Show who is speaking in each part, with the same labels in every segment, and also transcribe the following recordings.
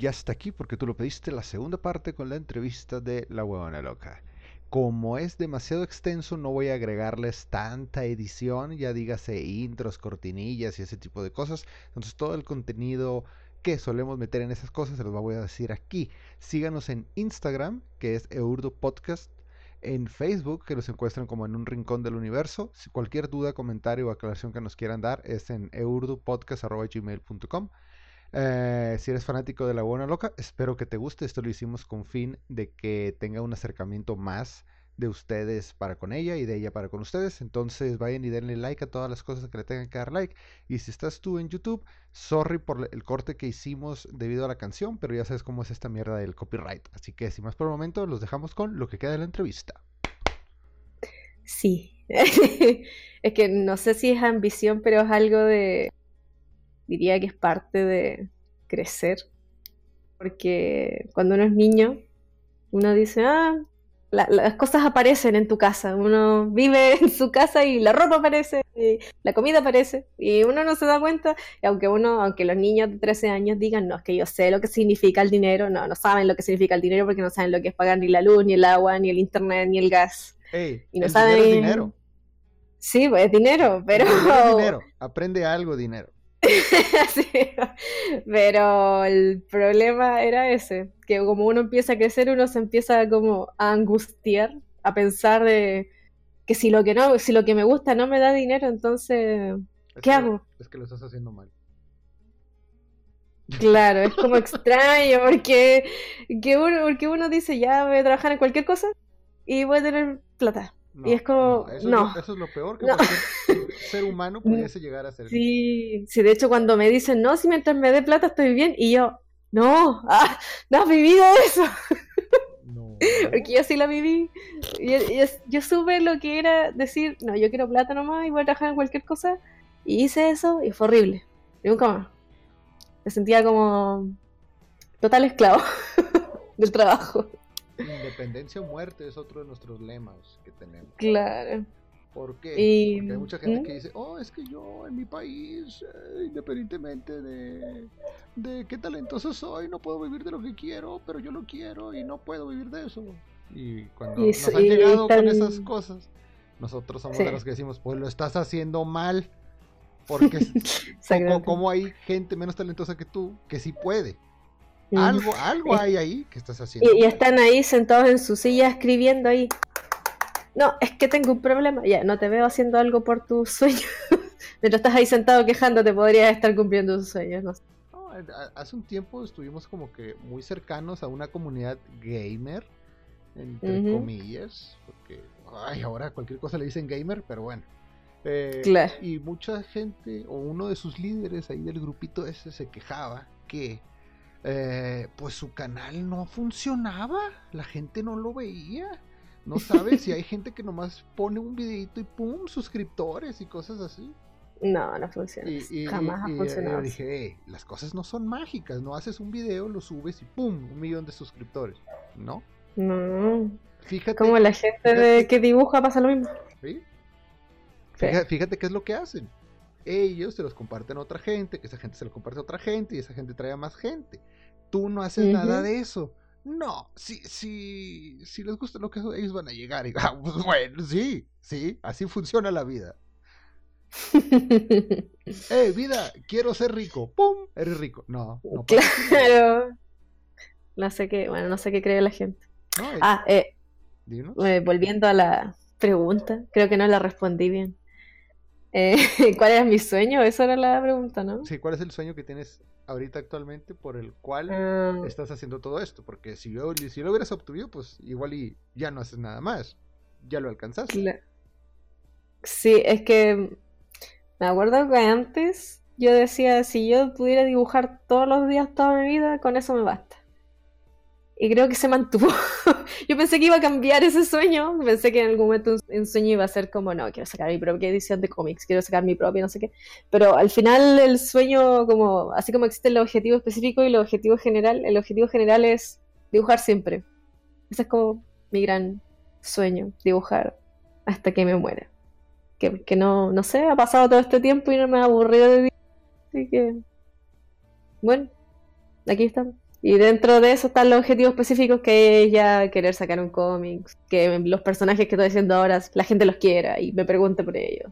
Speaker 1: ya está aquí porque tú lo pediste la segunda parte con la entrevista de La Huevona Loca. Como es demasiado extenso, no voy a agregarles tanta edición, ya dígase intros, cortinillas y ese tipo de cosas. Entonces todo el contenido que solemos meter en esas cosas se los voy a decir aquí. Síganos en Instagram, que es Eurdo Podcast. En Facebook, que los encuentran como en un rincón del universo. Si cualquier duda, comentario o aclaración que nos quieran dar es en eurdopodcast.gmail.com. Eh, si eres fanático de La Buena Loca, espero que te guste. Esto lo hicimos con fin de que tenga un acercamiento más de ustedes para con ella y de ella para con ustedes. Entonces vayan y denle like a todas las cosas que le tengan que dar like. Y si estás tú en YouTube, sorry por el corte que hicimos debido a la canción, pero ya sabes cómo es esta mierda del copyright. Así que sin más por el momento, los dejamos con lo que queda de la entrevista.
Speaker 2: Sí. es que no sé si es ambición, pero es algo de diría que es parte de crecer. Porque cuando uno es niño, uno dice, ah, las cosas aparecen en tu casa. Uno vive en su casa y la ropa aparece, y la comida aparece, y uno no se da cuenta. Y aunque uno, aunque los niños de 13 años digan, no, es que yo sé lo que significa el dinero, no, no saben lo que significa el dinero porque no saben lo que es pagar ni la luz, ni el agua, ni el internet, ni el gas.
Speaker 1: y no saben. Dinero
Speaker 2: Sí, pues es dinero, pero.
Speaker 1: dinero. Aprende algo, dinero.
Speaker 2: pero el problema era ese, que como uno empieza a crecer, uno se empieza como a angustiar, a pensar de que si lo que no, si lo que me gusta no me da dinero, entonces, ¿qué hago?
Speaker 1: Es que lo estás haciendo mal.
Speaker 2: Claro, es como extraño porque, que uno, porque uno dice, ya voy a trabajar en cualquier cosa y voy a tener plata y es como, no.
Speaker 1: Eso, Es lo, peor que cualquier ser humano pudiese llegar a ser.
Speaker 2: Sí, sí, de hecho cuando me dicen, no, si mientras me dé plata estoy bien, y yo, no, ah, no has vivido eso. No. Porque yo sí la viví. Y, yo supe lo que era decir, no, yo quiero plata nomás y voy a trabajar en cualquier cosa. Y hice eso y fue horrible. Y nunca más. Me sentía como total esclavo del trabajo.
Speaker 1: Independencia o muerte es otro de nuestros lemas que tenemos.
Speaker 2: Claro.
Speaker 1: ¿Por qué? Porque hay mucha gente que dice, oh, es que yo en mi país, eh, independientemente de, de qué talentoso soy, no puedo vivir de lo que quiero, pero yo lo quiero y no puedo vir de eso. Y cuando nos han llegado con esas cosas, nosotros somos de los que decimos, pues lo estás haciendo mal. Porque como hay gente menos talentosa que tú que sí puede. Algo, algo hay ahí que estás haciendo.
Speaker 2: Y, están ahí sentados en su silla escribiendo ahí. No, es que tengo un problema. Ya, no te veo haciendo algo por tu sueño. Mientras estás ahí sentado quejándote, podrías estar cumpliendo tus sueños. No,
Speaker 1: hace un tiempo estuvimos como que muy cercanos a una comunidad gamer, entre comillas, porque ay, ahora cualquier cosa le dicen gamer, pero bueno. Eh, claro. Y mucha gente, o uno de sus líderes ahí del grupito ese, se quejaba que eh, pues su canal no funcionaba, la gente no lo veía. No sabe si hay gente que nomás pone un videito y pum, suscriptores y cosas así.
Speaker 2: No, no funciona. Jamás ha funcionado.
Speaker 1: Yo dije, las cosas no son mágicas, no haces un video, lo subes y pum, un millón de suscriptores. ¿No?
Speaker 2: No. Fíjate. Como la gente de que dibuja pasa lo mismo.
Speaker 1: ¿Sí? Fíjate, fíjate qué es lo que hacen ellos se los comparten a otra gente, que esa gente se lo comparte a otra gente y esa gente trae a más gente. Tú no haces nada de eso. No, si, si, si les gusta lo que ellos van a llegar. Y, ah, pues, bueno, sí, sí, así funciona la vida. eh, vida, quiero ser rico. ¡Pum! Eres rico. No, no
Speaker 2: Claro. No sé qué, bueno, no sé qué cree la gente. ah, eh, eh, volviendo a la pregunta, creo que no la respondí bien. Eh, ¿Cuál era mi sueño? Esa era la pregunta, ¿no?
Speaker 1: Sí, ¿cuál es el sueño que tienes ahorita actualmente por el cual ah. estás haciendo todo esto? Porque si, yo, si lo hubieras obtenido, pues igual y ya no haces nada más. Ya lo alcanzaste.
Speaker 2: Sí, es que me acuerdo que antes yo decía, si yo pudiera dibujar todos los días toda mi vida, con eso me basta y creo que se mantuvo. Yo pensé que iba a cambiar ese sueño, pensé que en algún momento un, sueño iba a ser como, no, quiero sacar mi propia edición de cómics, quiero sacar mi propia, no sé qué. Pero al final el sueño, como así como existe el objetivo específico y el objetivo general, el objetivo general es dibujar siempre. Ese es como mi gran sueño, dibujar hasta que me muera. Que, que no, no sé, ha pasado todo este tiempo y no me ha aburrido de dibujar. Así que, bueno, aquí estamos. Y dentro de eso están los objetivos específicos que es ya querer sacar un cómic, que los personajes que estoy haciendo ahora la gente los quiera y me pregunte por ellos.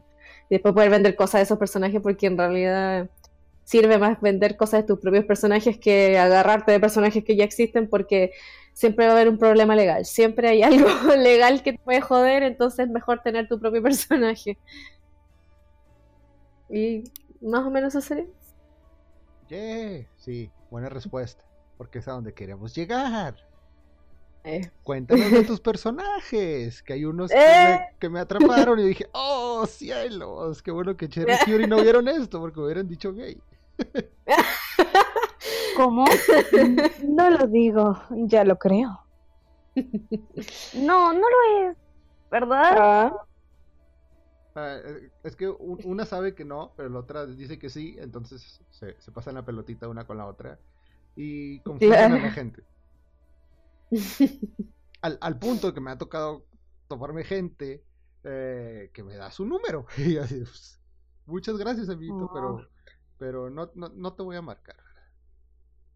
Speaker 2: Y después poder vender cosas de esos personajes porque en realidad sirve más vender cosas de tus propios personajes que agarrarte de personajes que ya existen porque siempre va a haber un problema legal. Siempre hay algo legal que te puede joder, entonces es mejor tener tu propio personaje. Y más o menos eso sería.
Speaker 1: Yeah, sí, buena respuesta porque es a donde queremos llegar. Eh. Cuéntanos de tus personajes, que hay unos eh. que, me, atraparon y dije, oh cielos, qué bueno que Cherry y Fury no vieron esto porque hubieran dicho gay.
Speaker 3: ¿Cómo? No lo digo, ya lo creo. No, no lo es, ¿verdad? Ah.
Speaker 1: Ah, eh, es que una sabe que no, pero la otra dice que sí, entonces se, se pasan la pelotita una con la otra y confunden a la gente. Al, al, punto que me ha tocado tomarme gente eh, que me da su número. Y así, pues, muchas gracias, amiguito, pero, oh. pero no, no, no, te voy a marcar.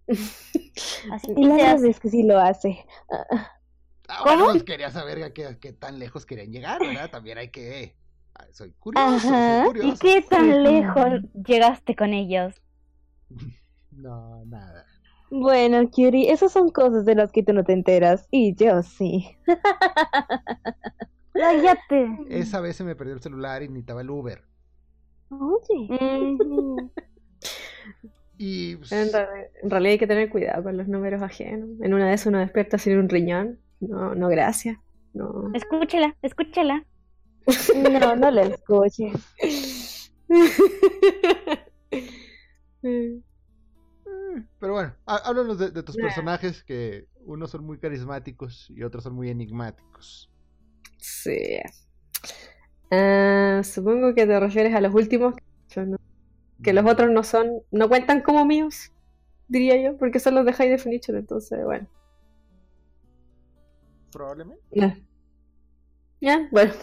Speaker 3: Así y la verdad es que sí lo hace.
Speaker 1: Ah, ¿Cómo? Pues, quería saber a qué, qué, tan lejos querían llegar, ¿verdad? También hay que... Ah, soy curioso, soy curioso.
Speaker 3: ¿Y qué tan lejos llegaste con ellos?
Speaker 1: No, nada.
Speaker 3: Bueno, Curie, esas son cosas de las que tú no te enteras. Y yo sí. Cállate.
Speaker 1: Esa vez se me perdió el celular y necesitaba el Uber.
Speaker 3: Oye.
Speaker 1: y pues,
Speaker 2: en, realidad hay que tener cuidado con los números ajenos. En una de esas uno despierta sin un riñón. No, no, gracias. No.
Speaker 3: Escúchela, escúchela. No, no la escuche.
Speaker 1: Pero bueno, háblanos de, tus personajes que unos son muy carismáticos y otros son muy enigmáticos.
Speaker 2: Sí. Ah, supongo que te refieres a los últimos, que los otros no son, no cuentan como míos, diría yo, porque son los de High Definition, entonces bueno.
Speaker 1: Probablemente.
Speaker 2: Ya, bueno.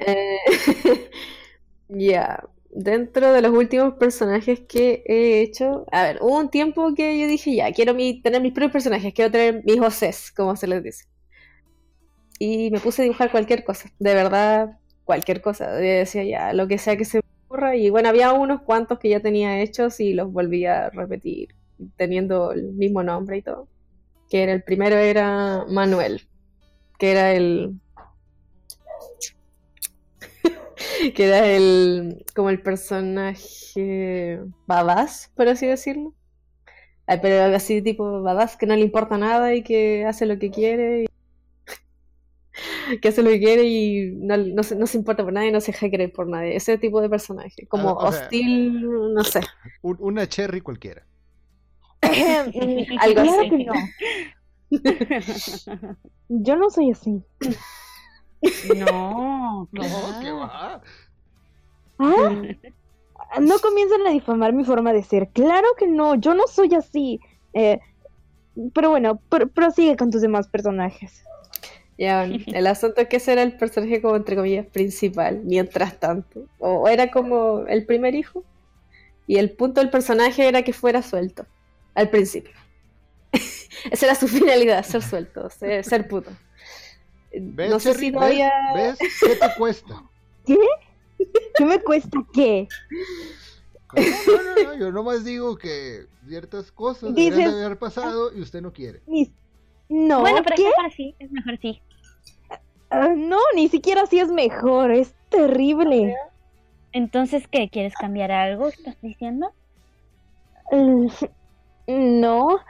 Speaker 2: Eh, ya dentro de los últimos personajes que he hecho, a ver, hubo un tiempo que yo dije, ya, quiero tener mis propios personajes, quiero tener mis voces, como se les dice. Y me puse a dibujar cualquier cosa, de verdad, cualquier cosa. Yo decía, ya, lo que sea que se me ocurra. Y bueno, había unos cuantos que ya tenía hechos y los volví a repetir, teniendo el mismo nombre y todo. Que el primero era Manuel, que era el que era el como el personaje badass, por así decirlo. Pero así tipo badass que no le importa nada y que hace lo que quiere. que hace lo que quiere y no, se, no, se, importa por nadie, no se deja querer por nadie. Ese tipo de personaje. Como ah, hostil, no sé.
Speaker 1: una cherry cualquiera.
Speaker 3: Algo así. Yo no soy así.
Speaker 1: No, no, ¿qué va?
Speaker 3: ¿Ah? No comiencen a difamar mi forma de ser. Claro que no, yo no soy así. Eh, pero bueno, prosigue con tus demás personajes.
Speaker 2: Ya, el asunto es que ese era el personaje como entre comillas principal, mientras tanto. O era como el primer hijo. Y el punto del personaje era que fuera suelto, al principio. Esa era su finalidad, ser suelto, ser puto.
Speaker 1: No sé si todavía... ¿Ves? ¿Qué te cuesta?
Speaker 3: ¿Qué? ¿Qué me cuesta qué?
Speaker 1: No, no, no, yo nomás digo que ciertas cosas Dices... deberían de haber pasado y usted no quiere.
Speaker 3: No,
Speaker 4: bueno, pero ¿qué? es mejor sí, es mejor sí.
Speaker 3: Uh, no, ni siquiera así es mejor, es terrible.
Speaker 4: Entonces, ¿qué? ¿Quieres cambiar algo? ¿Estás diciendo?
Speaker 3: Uh, no,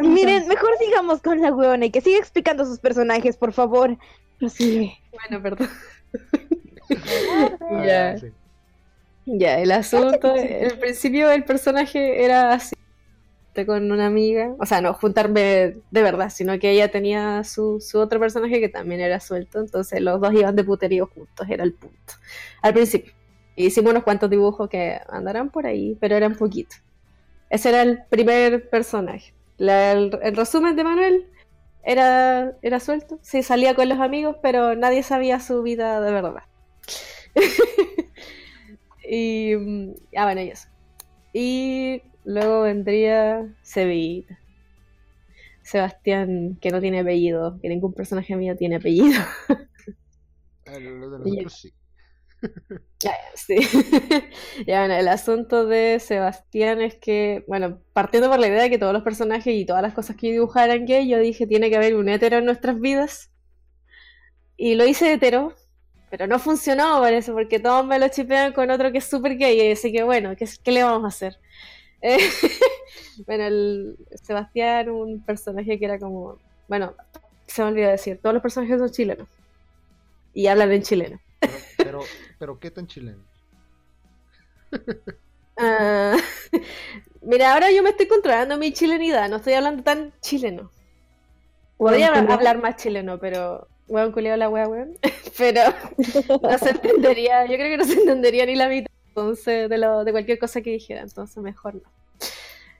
Speaker 3: miren, mejor sigamos con la huevona y que siga explicando sus personajes, por favor. Prosigue.
Speaker 2: Bueno, perdón. ya. Ya, el asunto, el principio el personaje era así, con una amiga, o sea, no juntarme de verdad, sino que ella tenía su, su otro personaje que también era suelto, entonces los dos iban de puterío juntos, era el punto. Al principio. Hicimos unos cuantos dibujos que andarán por ahí, pero eran poquitos. Ese era el primer personaje el, resumen de Manuel era, era suelto. Sí, salía con los amigos, pero nadie sabía su vida de verdad. y. Ah, bueno, y eso. Y luego vendría Sevillita. Sebastián que no tiene apellido, que ningún personaje mío tiene apellido.
Speaker 1: Lo de
Speaker 2: Y-
Speaker 1: nosotros sí.
Speaker 2: Sí. Ya, bueno, el asunto de Sebastián es que, bueno, partiendo por la idea de que todos los personajes y todas las cosas que yo dibujara eran gay, yo dije, tiene que haber un hetero en nuestras vidas. Y lo hice hetero, pero no funcionó, parece, porque todos me lo chipean con otro que es súper gay, así que bueno, ¿qué, le vamos a hacer? Bueno, el Sebastián, un personaje que era como, bueno, se me olvidó decir, todos los personajes son chilenos y hablan en chileno.
Speaker 1: Pero, pero, pero ¿qué tan chileno?
Speaker 2: Ah, mira, ahora yo me estoy controlando mi chilenidad, no estoy hablando tan chileno. Podría hablar más chileno, pero hueón culiao la wea weón. Pero no se entendería, yo creo que no se entendería ni la mitad entonces de lo, de cualquier cosa que dijera, entonces mejor no.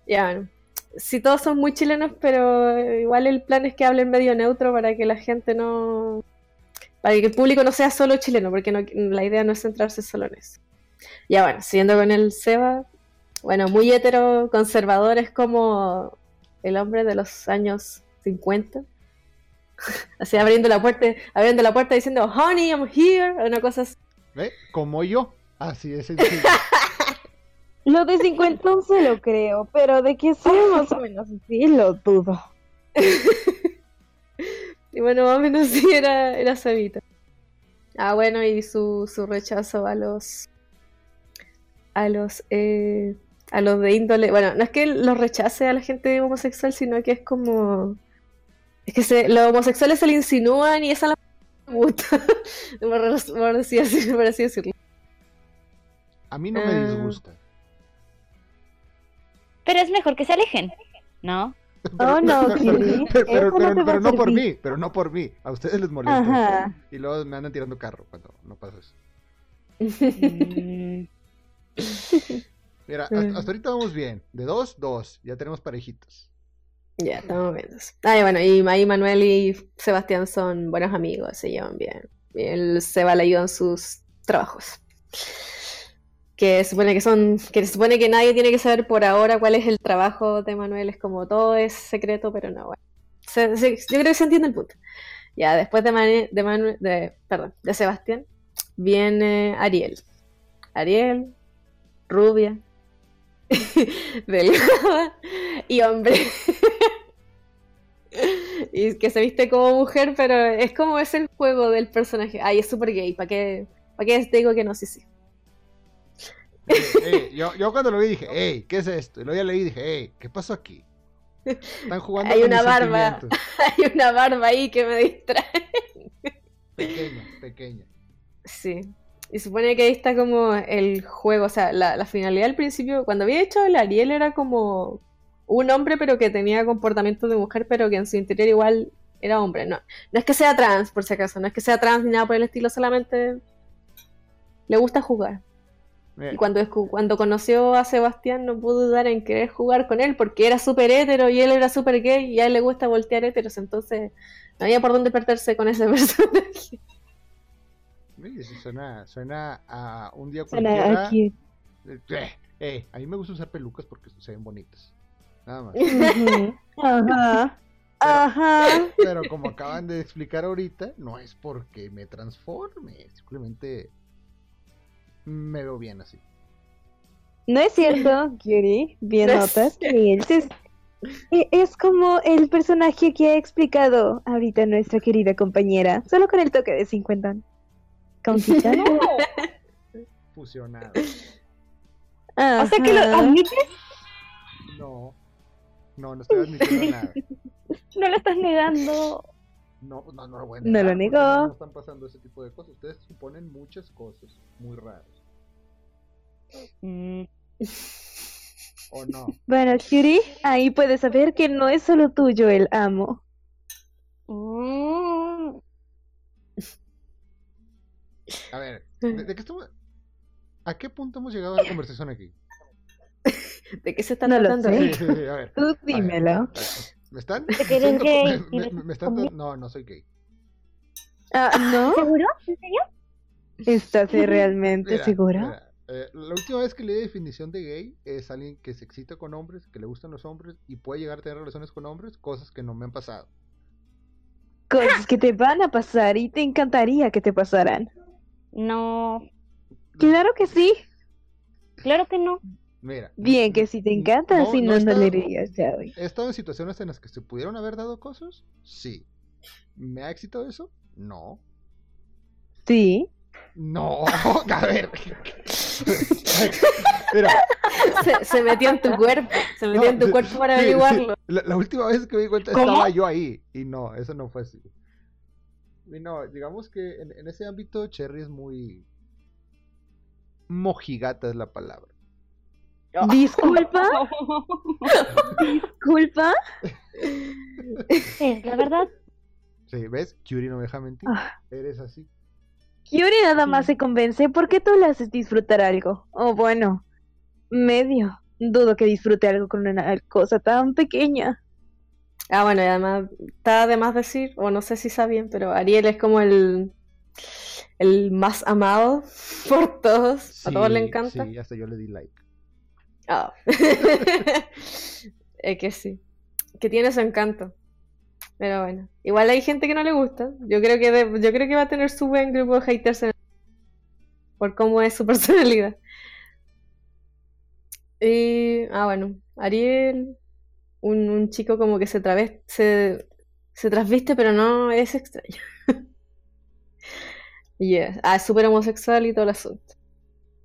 Speaker 2: Ya bueno. Sí, todos son muy chilenos, pero igual el plan es que hablen medio neutro para que la gente no. Para que el público no sea solo chileno, porque no- la idea no es centrarse solo en eso. Ya bueno, siguiendo con el Seba, bueno, muy hetero, conservador, es como el hombre de los años 50. Así abriendo la puerta, abriendo la puerta diciendo, honey, I'm here, una cosa así.
Speaker 1: ¿Eh? Como yo. Así de sencillo.
Speaker 3: Lo de 50 se lo creo, pero de que sea más o menos así lo dudo.
Speaker 2: Y bueno, más o menos sí era, era Sebita. Ah, bueno, y su, su rechazo a los. a los. eh, a los de índole. Bueno, no es que los rechace a la gente homosexual, sino que es como. Es que se, los homosexuales se le insinúan y esa la me gusta. por, por así, así- por así decirlo.
Speaker 1: A mí no me
Speaker 2: Ah.
Speaker 1: disgusta.
Speaker 4: Pero es mejor que se alejen, ¿no?
Speaker 3: Oh, no,
Speaker 1: pero,
Speaker 3: no
Speaker 1: pero-
Speaker 3: va
Speaker 1: no por mí, pero no por mí. A ustedes les molesta.
Speaker 3: Ajá.
Speaker 1: Y luego me andan tirando carro cuando no pasa eso.
Speaker 4: Mm,
Speaker 1: Mira, hasta,
Speaker 2: Mm.
Speaker 1: hasta ahorita vamos bien. De dos, dos. Ya tenemos parejitos.
Speaker 2: Ya, estamos viendo eso. Ah, y bueno, y ahí Manuel y Sebastián son buenos amigos, se llevan bien. Seba le ayuda en sus trabajos. Que supone que son, que supone que nadie tiene que saber por ahora cuál es el trabajo de Manuel, es como todo es secreto, pero no, bueno. Yo creo que se entiende el punto. Ya, después de, Manu- de, perdón, de Sebastián, viene Ariel. Ariel, rubia, delgada y hombre. y que se viste como mujer, pero es como es el juego del personaje. Ay, es súper gay, ¿para qué, ¿para qué te digo que no? Sí, sí.
Speaker 1: Yo, yo cuando lo vi dije, hey, ¿qué es esto? Y luego ya leí y dije, hey, ¿qué pasó aquí? Están jugando
Speaker 2: Hay
Speaker 1: con
Speaker 2: una
Speaker 1: mis
Speaker 2: barba. Hay una barba ahí que me distrae.
Speaker 1: Pequeña, pequeña.
Speaker 2: Sí. Y supone que ahí está como el juego, o sea, la, la finalidad al principio, cuando había hecho el Ariel era como un hombre pero que tenía comportamientos de mujer pero que en su interior igual era hombre. No, no es que sea trans por si acaso, no es que sea trans ni nada por el estilo, solamente le gusta jugar.
Speaker 1: Mira,
Speaker 2: Y cuando, escu- cuando conoció a Sebastián no pudo dudar en querer jugar con él porque era súper hétero y él era súper gay y a él le gusta voltear héteros, entonces no había por dónde perderse con ese personaje.
Speaker 1: suena, suena a un día cualquiera.
Speaker 3: aquí.
Speaker 1: Eh, eh, a mí me gusta usar pelucas porque se ven bonitas. Nada más.
Speaker 3: Ajá. Ajá.
Speaker 1: Pero como acaban de explicar ahorita, no es porque me transforme, simplemente me veo bien así.
Speaker 3: No es cierto, Yuri. Bien
Speaker 2: No
Speaker 3: notas. Es, e- es como el personaje que ha explicado ahorita nuestra querida compañera, solo con el toque de 50. ¿Countita?
Speaker 1: Fusionado.
Speaker 4: O sea que lo
Speaker 3: Ajá.
Speaker 4: admites,
Speaker 1: No, no, no estoy admitiendo nada.
Speaker 4: no lo estás negando.
Speaker 1: No, no, no lo voy a
Speaker 3: No lo negó.
Speaker 1: No, no están pasando ese tipo de cosas. Ustedes suponen muchas cosas muy raras.
Speaker 4: Mm,
Speaker 1: ¿O no?
Speaker 3: Bueno, Yuri, ahí puedes saber que no es solo tuyo el amo.
Speaker 4: mm,
Speaker 1: A ver, ¿de, de qué estamos? ¿A qué punto hemos llegado a la conversación aquí?
Speaker 2: ¿De qué se están
Speaker 3: No lo
Speaker 2: tratando?
Speaker 3: sé.
Speaker 1: Sí, sí, sí, a ver.
Speaker 3: Tú dímelo.
Speaker 1: a ver, ¿Me están?
Speaker 4: que eres
Speaker 1: diciendo-
Speaker 4: gay,
Speaker 1: me- me-
Speaker 4: eres
Speaker 1: me están- no, no soy gay.
Speaker 3: Ah, ¿no?
Speaker 4: ¿Seguro? ¿En serio?
Speaker 3: ¿Estás realmente
Speaker 1: Mira,
Speaker 3: seguro?
Speaker 1: mira, Eh, la última vez que leí definición de gay es alguien que se excita con hombres, que le gustan los hombres y puede llegar a tener relaciones con hombres, cosas que no me han pasado.
Speaker 3: Cosas que te van a pasar y te encantaría que te pasaran.
Speaker 4: No,
Speaker 3: Claro que sí.
Speaker 4: claro que no.
Speaker 1: Mira,
Speaker 3: Bien que si te encanta,
Speaker 1: No,
Speaker 3: si
Speaker 1: no
Speaker 3: no, no le dirías.
Speaker 1: ¿he estado en situaciones en las que se pudieron haber dado cosas? Sí. ¿Me ha excitado eso? No.
Speaker 3: Sí.
Speaker 1: No, a ver. Mira,
Speaker 2: Se, se metió en tu cuerpo. Se metió
Speaker 1: No,
Speaker 2: en tu
Speaker 1: sí,
Speaker 2: cuerpo para
Speaker 1: sí, sí.
Speaker 2: averiguarlo.
Speaker 1: La, la última vez que me di cuenta
Speaker 3: ¿Cómo?
Speaker 1: estaba yo ahí. Y no, eso no fue así. Y no, digamos que en, en ese ámbito Cherry es muy... Mojigata es la palabra.
Speaker 3: Disculpa, disculpa.
Speaker 4: Es la verdad.
Speaker 1: Sí, ¿ves? Curie no me deja mentir.
Speaker 3: Ah.
Speaker 1: Eres así.
Speaker 3: Yuri nada más se convence porque tú le haces disfrutar algo. O bueno, medio. Dudo que disfrute algo con una cosa tan pequeña.
Speaker 2: Ah, bueno, y además está de más decir, o no sé si sabían, pero Ariel es como el, el más amado por todos. a todos le encanta.
Speaker 1: Sí, hasta yo le di like.
Speaker 2: Ah. es que sí. Que tiene su encanto. Pero bueno. Igual hay gente que no le gusta. Yo creo que yo creo que va a tener su buen grupo de haters en- por cómo es su personalidad. Y ah bueno, Ariel, un, un chico como que se traves- se, se trasviste, pero no es extraño. Yeah. Ah, súper homosexual y todo el asunto.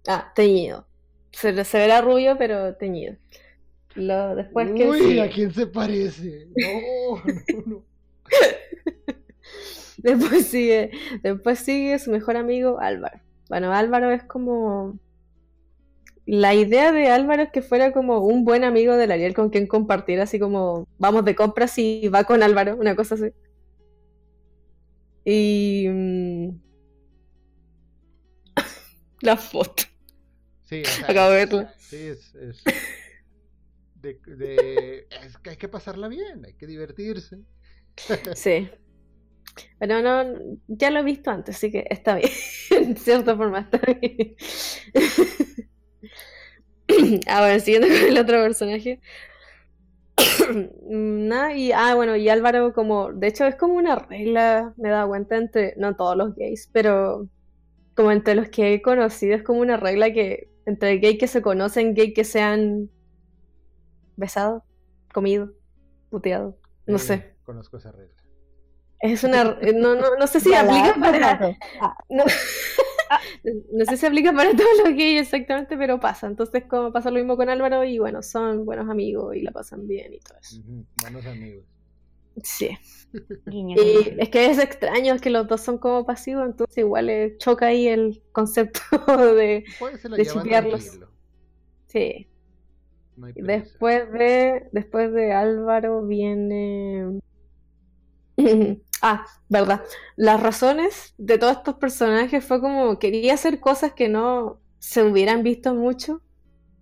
Speaker 2: Ah, teñido. Se, se verá rubio, pero teñido. Lo, después que
Speaker 1: Uy,
Speaker 2: sigue.
Speaker 1: ¿a quién se parece? No, no, no.
Speaker 2: Después sigue, después sigue su mejor amigo Álvaro. Bueno, Álvaro es como... La idea de Álvaro es que fuera como un buen amigo del Ariel con quien compartir, así como vamos de compras y va con Álvaro, una cosa así. Y... mm, La foto.
Speaker 1: Sí, o sea,
Speaker 2: Acabo de verla.
Speaker 1: Sí, es... es... De, es que hay que pasarla bien, hay que divertirse.
Speaker 2: Sí. Pero no, ya lo he visto antes, así que está bien. En cierta forma está bien. Ah, bueno, siguiendo con el otro personaje. Nada, y ah, bueno, y Álvaro como, de hecho es como una regla, me he dado cuenta entre, no todos los gays, pero como entre los que he conocido es como una regla que entre gay que se conocen, gay que se han besado, comido, puteado, no
Speaker 1: Eh,
Speaker 2: sé.
Speaker 1: Conozco esa regla.
Speaker 2: Es una, eh, no, no, no sé si aplica para, no, no sé si aplica para todos los gays exactamente, pero pasa. Entonces, como pasa lo mismo con Álvaro, y bueno, son buenos amigos y la pasan bien y todo eso.
Speaker 1: Buenos amigos.
Speaker 2: Sí. Y es que es extraño, es que los dos son como pasivos, entonces igual eh, choca ahí el concepto de. De chipearlos. Sí.
Speaker 1: No hay.
Speaker 2: Después de, después de Álvaro viene. Ah, verdad. Las razones de todos estos personajes fue como quería hacer cosas que no se hubieran visto mucho,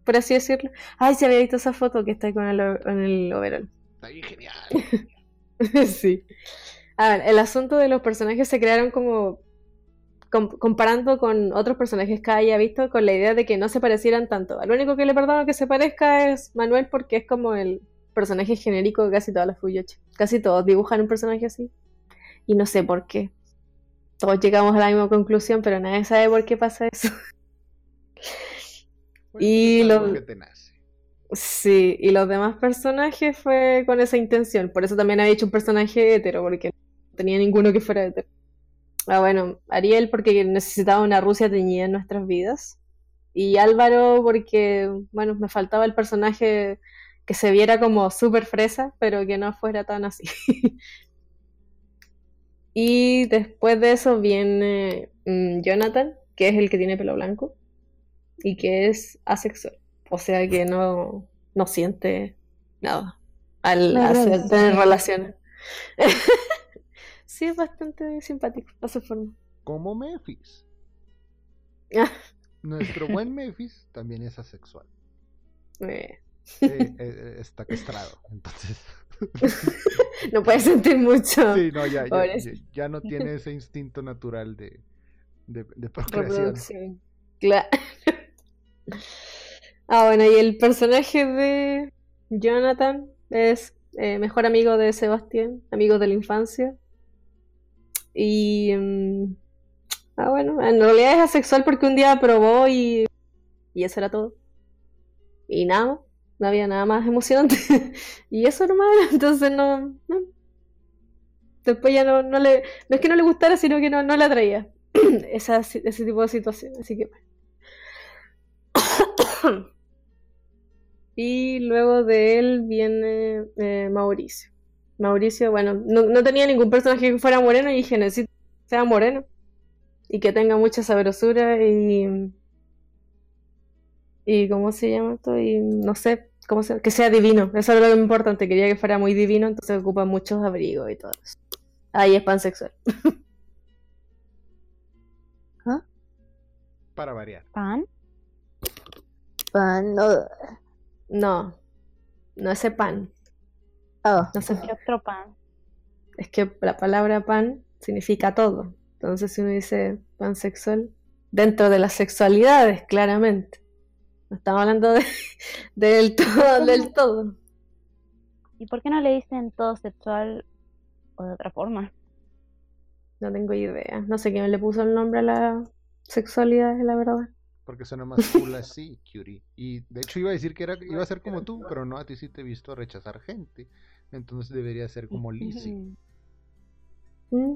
Speaker 2: por así decirlo. Ay, se había visto esa foto que está ahí con el, en el overall.
Speaker 1: Está bien genial.
Speaker 2: Sí. A ver, el asunto de los personajes se crearon como com- comparando con otros personajes que haya visto con la idea de que no se parecieran tanto. Al único que le perdono que se parezca es Manuel porque es como el personaje genérico de casi todas las Fuyoshi. Casi todos dibujan un personaje así. Y no sé por qué. Todos llegamos a la misma conclusión, pero nadie sabe por qué pasa eso.
Speaker 1: Pues,
Speaker 2: Y
Speaker 1: es algo
Speaker 2: lo-
Speaker 1: que te nace.
Speaker 2: Sí, y los demás personajes fue con esa intención. Por eso también había hecho un personaje hetero, porque no tenía ninguno que fuera hetero. Ah, bueno, Ariel porque necesitaba una Rusia teñida en nuestras vidas. Y Álvaro porque, bueno, me faltaba el personaje que se viera como súper fresa, pero que no fuera tan así. Y después de eso viene mm, Jonathan, que es el que tiene pelo blanco y que es asexual. O sea que no, no siente nada al tener relaciones. sí, es bastante simpático a su forma.
Speaker 1: Como Memphis.
Speaker 2: Ah.
Speaker 1: Nuestro buen Memphis también es asexual.
Speaker 2: Eh,
Speaker 1: Eh, eh, está castrado, entonces.
Speaker 2: no puede sentir mucho
Speaker 1: Sí, no, ya, ya, ya- ya no tiene ese instinto natural de, de, de procreación.
Speaker 2: Claro. Ah, bueno, y el personaje de Jonathan es eh, mejor amigo de Sebastián, amigo de la infancia. Y. mm, ah, bueno, en realidad es asexual porque un día probó y. Y eso era todo. Y nada, no había nada más emocionante. y eso nomás, entonces no. Después ya no, no le. No es que no le gustara, sino que no, no le atraía. Esa, ese tipo de situación. Así que. Y luego de él viene eh, Mauricio. Mauricio, bueno, no, no tenía ningún personaje que fuera moreno y dije, necesito que sea moreno y que tenga mucha sabrosura y... ¿Y cómo se llama esto? Y no sé, cómo se, que sea divino. Eso era lo importante, quería que fuera muy divino, entonces ocupa muchos abrigos y todo eso. Ahí es pansexual.
Speaker 1: Para variar.
Speaker 4: ¿Pan?
Speaker 3: Pan, no.
Speaker 2: No, no ese pan.
Speaker 3: Oh,
Speaker 2: No sé,
Speaker 4: ¿Qué otro pan?
Speaker 2: es que la palabra pan significa todo. Entonces, si uno dice pansexual, dentro de las sexualidades, claramente. No estamos hablando de, del todo, del todo.
Speaker 4: ¿Y por qué no le dicen todo sexual o de otra forma?
Speaker 2: No tengo idea. No sé quién le puso el nombre a la sexualidad, la verdad.
Speaker 1: Porque suena más cool así, Curie. Y de hecho iba a decir que era, iba a ser como tú, pero no, a ti sí te he visto rechazar gente. Entonces debería ser como Lizzie.
Speaker 2: Mm.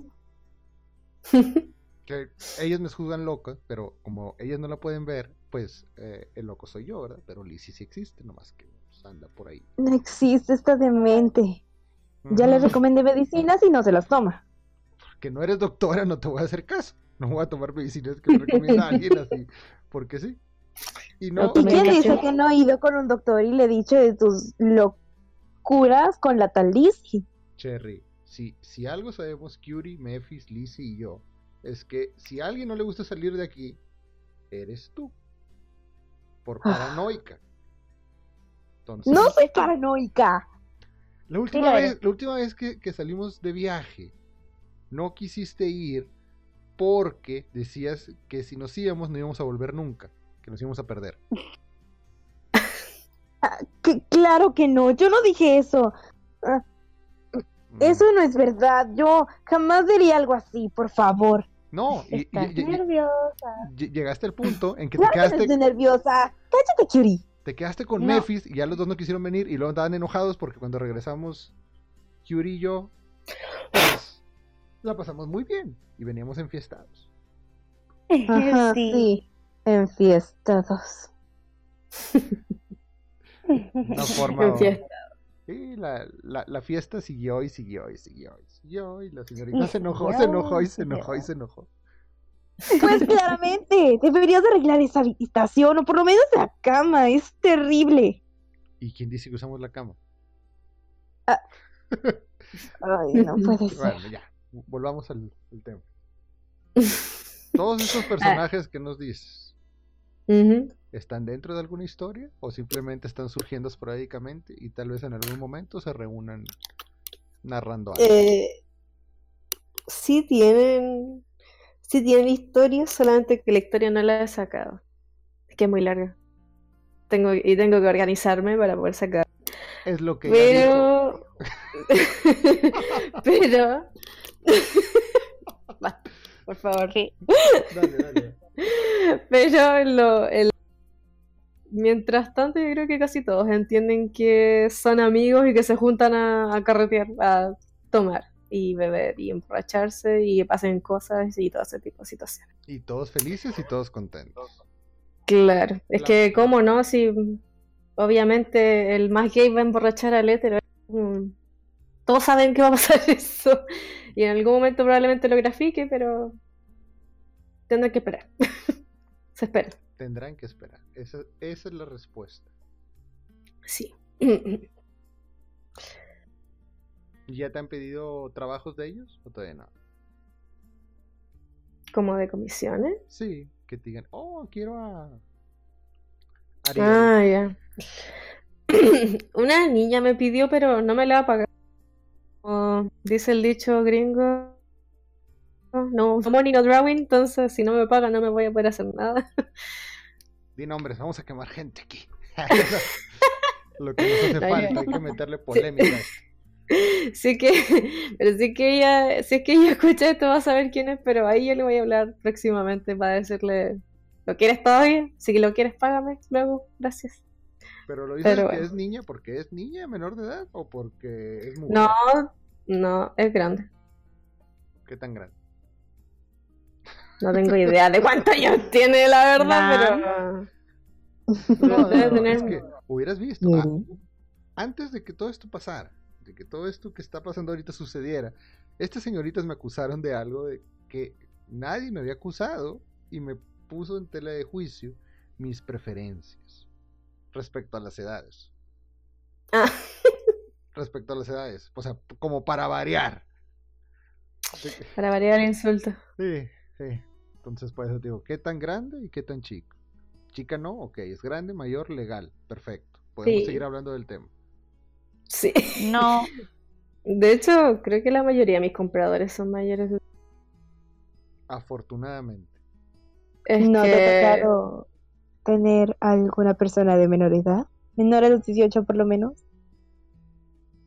Speaker 1: Que ellos me juzgan loca, pero como ellas no la pueden ver, pues eh, el loco soy yo, ¿verdad? Pero Lizzie sí existe, nomás que pues, anda por ahí.
Speaker 3: no existe, está demente. Ya le
Speaker 1: Ujú.
Speaker 3: recomendé medicinas y no se las toma.
Speaker 1: Que no eres doctora, no te voy a hacer caso. No voy a tomar medicinas que me recomienda alguien así. Porque sí. Y no,
Speaker 3: ¿Y quién dice que no he ido con un doctor y le he dicho de tus locuras con la tal Lizzie?
Speaker 1: Cherry, si, si algo sabemos Curie, Mephis, Lizzie y yo, es que si a alguien no le gusta salir de aquí, eres tú. Por paranoica. Entonces,
Speaker 3: No soy paranoica.
Speaker 1: la última vez,
Speaker 4: eres.
Speaker 1: la última vez que, que salimos de viaje, no quisiste ir porque decías que si nos íbamos no íbamos a volver nunca, que nos íbamos a perder.
Speaker 3: Ah, que- claro que no, yo no dije eso.
Speaker 1: Mm.
Speaker 3: Eso no es verdad. Yo jamás diría algo así, por favor.
Speaker 1: No, y,
Speaker 4: Estás
Speaker 1: y- y-
Speaker 4: nerviosa.
Speaker 1: llegaste al punto en que te
Speaker 3: que no
Speaker 1: quedaste,
Speaker 3: estoy nerviosa. Cállate, Curie.
Speaker 1: te quedaste con
Speaker 3: No.
Speaker 1: Mephis y ya los dos no quisieron venir y luego andaban enojados porque cuando regresamos, Curie y yo, pues la pasamos muy bien y veníamos enfiestados.
Speaker 3: Ajá,
Speaker 4: Sí.
Speaker 3: sí. Enfiestados.
Speaker 1: Una forma. Sí, la, la, la fiesta siguió y siguió y siguió y siguió y la señorita se enojó, se enojó y se enojó y se enojó.
Speaker 3: Pues claramente, deberías arreglar esa habitación o por lo menos la cama. Es terrible.
Speaker 1: ¿Y quién dice que usamos la cama?
Speaker 3: Ay, no puede ser.
Speaker 1: Bueno, ya, volvamos al, al tema. Todos estos personajes que nos dices. ¿Están dentro de alguna historia o simplemente están surgiendo esporádicamente y tal vez en algún momento se reúnan narrando algo?
Speaker 2: Eh, sí tienen, sí tienen historia, solamente que la historia no la he sacado. Es que es muy larga. Tengo, y tengo que organizarme para poder sacar.
Speaker 1: es lo que.
Speaker 2: Pero, pero, por favor.
Speaker 1: Dale, dale.
Speaker 2: Pero lo, el... mientras tanto, yo creo que casi todos entienden que son amigos y que se juntan a, a carretear, a tomar y beber y emborracharse y pasen cosas y todo ese tipo de situaciones.
Speaker 1: Y todos felices y todos contentos.
Speaker 2: Claro, es
Speaker 1: Claro.
Speaker 2: que cómo no, si obviamente el más gay va a emborrachar al hétero, todos saben que va a pasar eso y en algún momento probablemente lo grafique, pero tendrán que esperar. Se espera,
Speaker 1: Tendrán que esperar. Esa, esa es la respuesta.
Speaker 2: sí.
Speaker 1: ¿Y ¿Ya te han pedido trabajos de ellos o todavía no?
Speaker 2: Como de comisiones.
Speaker 1: Sí, que te digan, oh, quiero a Ariel.
Speaker 2: Ah, ya. Una niña me pidió, pero no me la va a pagar. Como dice el dicho gringo, no, no money no drawing, entonces si no me pagan no me voy a poder hacer nada.
Speaker 1: Di nombres, vamos a quemar gente aquí. Lo que nos hace falta, hay que meterle polémica.
Speaker 2: Sí que, pero sí que ella, si es que ella escucha esto va a saber quién es, pero ahí yo le voy a hablar próximamente para decirle, ¿lo quieres todavía? Si lo quieres, págame luego, gracias.
Speaker 1: Pero lo dices
Speaker 2: Pero
Speaker 1: que es niña porque es niña menor de edad o porque es mujer.
Speaker 2: No, no, es grande.
Speaker 1: ¿Qué tan grande?
Speaker 2: No tengo idea de cuántos años tiene, la verdad,
Speaker 4: Nah.
Speaker 2: pero
Speaker 1: No, no,
Speaker 2: debe
Speaker 1: no,
Speaker 2: tener-
Speaker 1: es que hubieras visto. ah, antes de que todo esto pasara, de que todo esto que está pasando ahorita sucediera, estas señoritas me acusaron de algo de que nadie me había acusado y me puso en tela de juicio mis preferencias respecto a las edades.
Speaker 2: Ah.
Speaker 1: Respecto a las edades. O sea, como para variar.
Speaker 2: Para variar el insulto.
Speaker 1: Sí, sí. Entonces, por eso te digo, ¿qué tan grande y qué tan chico? Chica no, ok, es grande, mayor, legal, perfecto. Podemos
Speaker 2: Sí.
Speaker 1: seguir hablando del tema.
Speaker 2: Sí.
Speaker 4: No,
Speaker 2: De hecho, creo que la mayoría de mis compradores son mayores de
Speaker 1: Afortunadamente.
Speaker 2: Es
Speaker 3: ¿No te
Speaker 2: que-
Speaker 3: ha tocado tener alguna persona de menor edad? Menor a los 18 por lo menos.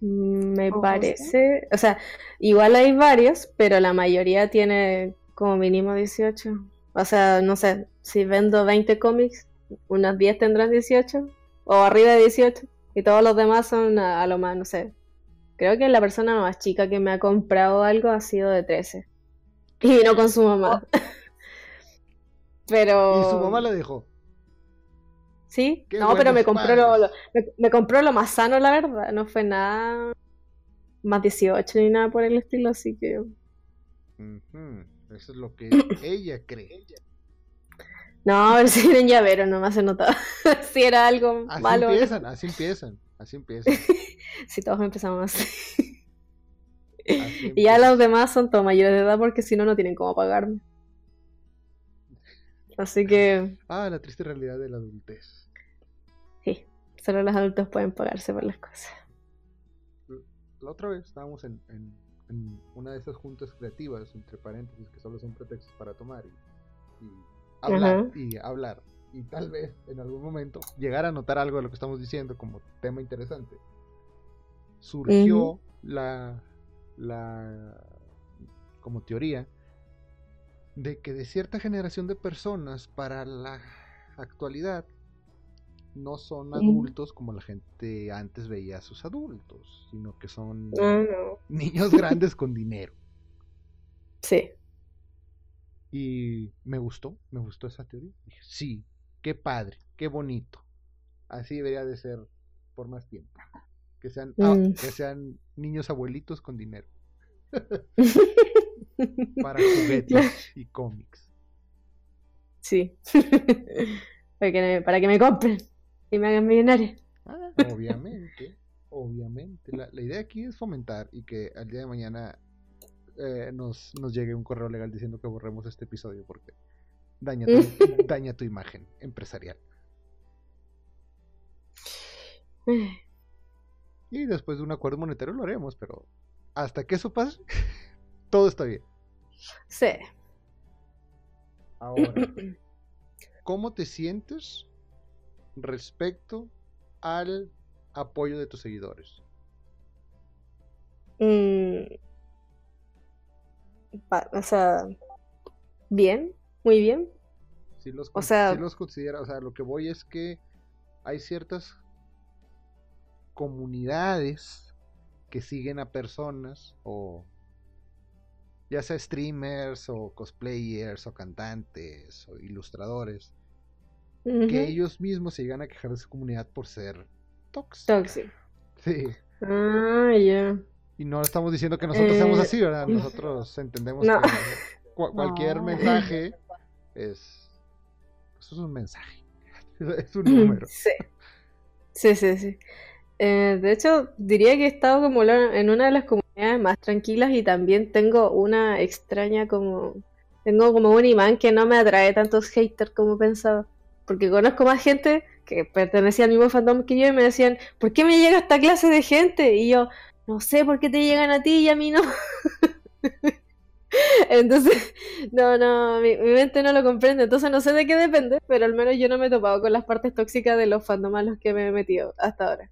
Speaker 2: Mm, Me
Speaker 3: ¿O
Speaker 2: parece, o sea, igual hay varios, pero la mayoría tiene como mínimo 18. O sea, no sé, si vendo 20 cómics, unas 10 tendrán 18 o arriba de 18 y todos los demás son a, a lo más, no sé. Creo que la persona más chica que me ha comprado algo ha sido de 13 y vino con su mamá. Pero
Speaker 1: Y su mamá la dejó.
Speaker 2: Sí,
Speaker 1: Qué
Speaker 2: no, pero me compró lo, me, me compró lo más sano, la verdad. No fue nada más 18 ni nada por el estilo, así que.
Speaker 1: Ujú, Eso es lo que ella cree.
Speaker 2: No, pero si era un llavero, no me hace notar. si era algo
Speaker 1: Así
Speaker 2: malo.
Speaker 1: empiezan, así empiezan, así empiezan.
Speaker 2: Si todos empezamos así.
Speaker 1: así
Speaker 2: y ya los demás son todos mayores de edad porque si no, no tienen cómo pagarme. Así que,
Speaker 1: Ah, la triste realidad de la adultez.
Speaker 2: sí, solo los adultos pueden pagarse por las cosas.
Speaker 1: La otra vez estábamos en, en- en una de esas juntas creativas, entre paréntesis, que solo son pretextos para tomar y, y hablar y hablar. Y tal vez en algún momento llegar a notar algo de lo que estamos diciendo como tema interesante. Surgió la, la como teoría de que de cierta generación de personas para la actualidad no son adultos como la gente antes veía a sus adultos, sino que son
Speaker 2: no.
Speaker 1: niños grandes con dinero.
Speaker 2: Sí.
Speaker 1: Y me gustó, me gustó esa teoría. Dije, sí, qué padre, qué bonito. Así debería de ser por más tiempo. Que sean, ah,
Speaker 2: Mm.
Speaker 1: que sean niños abuelitos con dinero. Para juguetes y cómics.
Speaker 2: Sí. para, que me, para que me compren y me hagan millonaria.
Speaker 1: Ah, obviamente, obviamente. La, la idea aquí es fomentar y que al día de mañana eh, nos, nos llegue un correo legal diciendo que borremos este episodio porque daña tu, daña tu imagen empresarial. Y después de un acuerdo monetario lo haremos, pero hasta que eso pase, todo está bien.
Speaker 2: Sí.
Speaker 1: Ahora, ¿cómo te sientes respecto al apoyo de tus seguidores?
Speaker 2: Mm, pa- o sea, bien, muy bien.
Speaker 1: Si los,
Speaker 2: O sea-
Speaker 1: los considera, o sea, lo que voy es que hay ciertas comunidades que siguen a personas o ya sea streamers o cosplayers o cantantes o ilustradores Que ellos mismos se llegan a quejar de su comunidad por ser tóxicos.
Speaker 2: Tóxico.
Speaker 1: Sí.
Speaker 2: Ah, ya.
Speaker 1: Y no estamos diciendo que nosotros seamos
Speaker 2: Eh,
Speaker 1: así, ¿verdad? Nosotros entendemos
Speaker 2: no.
Speaker 1: que cua- cualquier
Speaker 4: No.
Speaker 1: mensaje es, pues, es un mensaje. Es un número.
Speaker 2: Sí. Sí, sí, sí. Eh, de hecho, diría que he estado como en una de las comunidades más tranquilas y también tengo una extraña como... Tengo como un imán que no me atrae tantos haters como pensaba. Porque conozco más gente que pertenecía al mismo fandom que yo y me decían, ¿por qué me llega esta clase de gente? Y yo, no sé por qué te llegan a ti y a mí no. Entonces, no, no, mi, mi mente no lo comprende. Entonces no sé de qué depende, pero al menos yo no me he topado con las partes tóxicas de los fandoms a los que me he metido hasta ahora.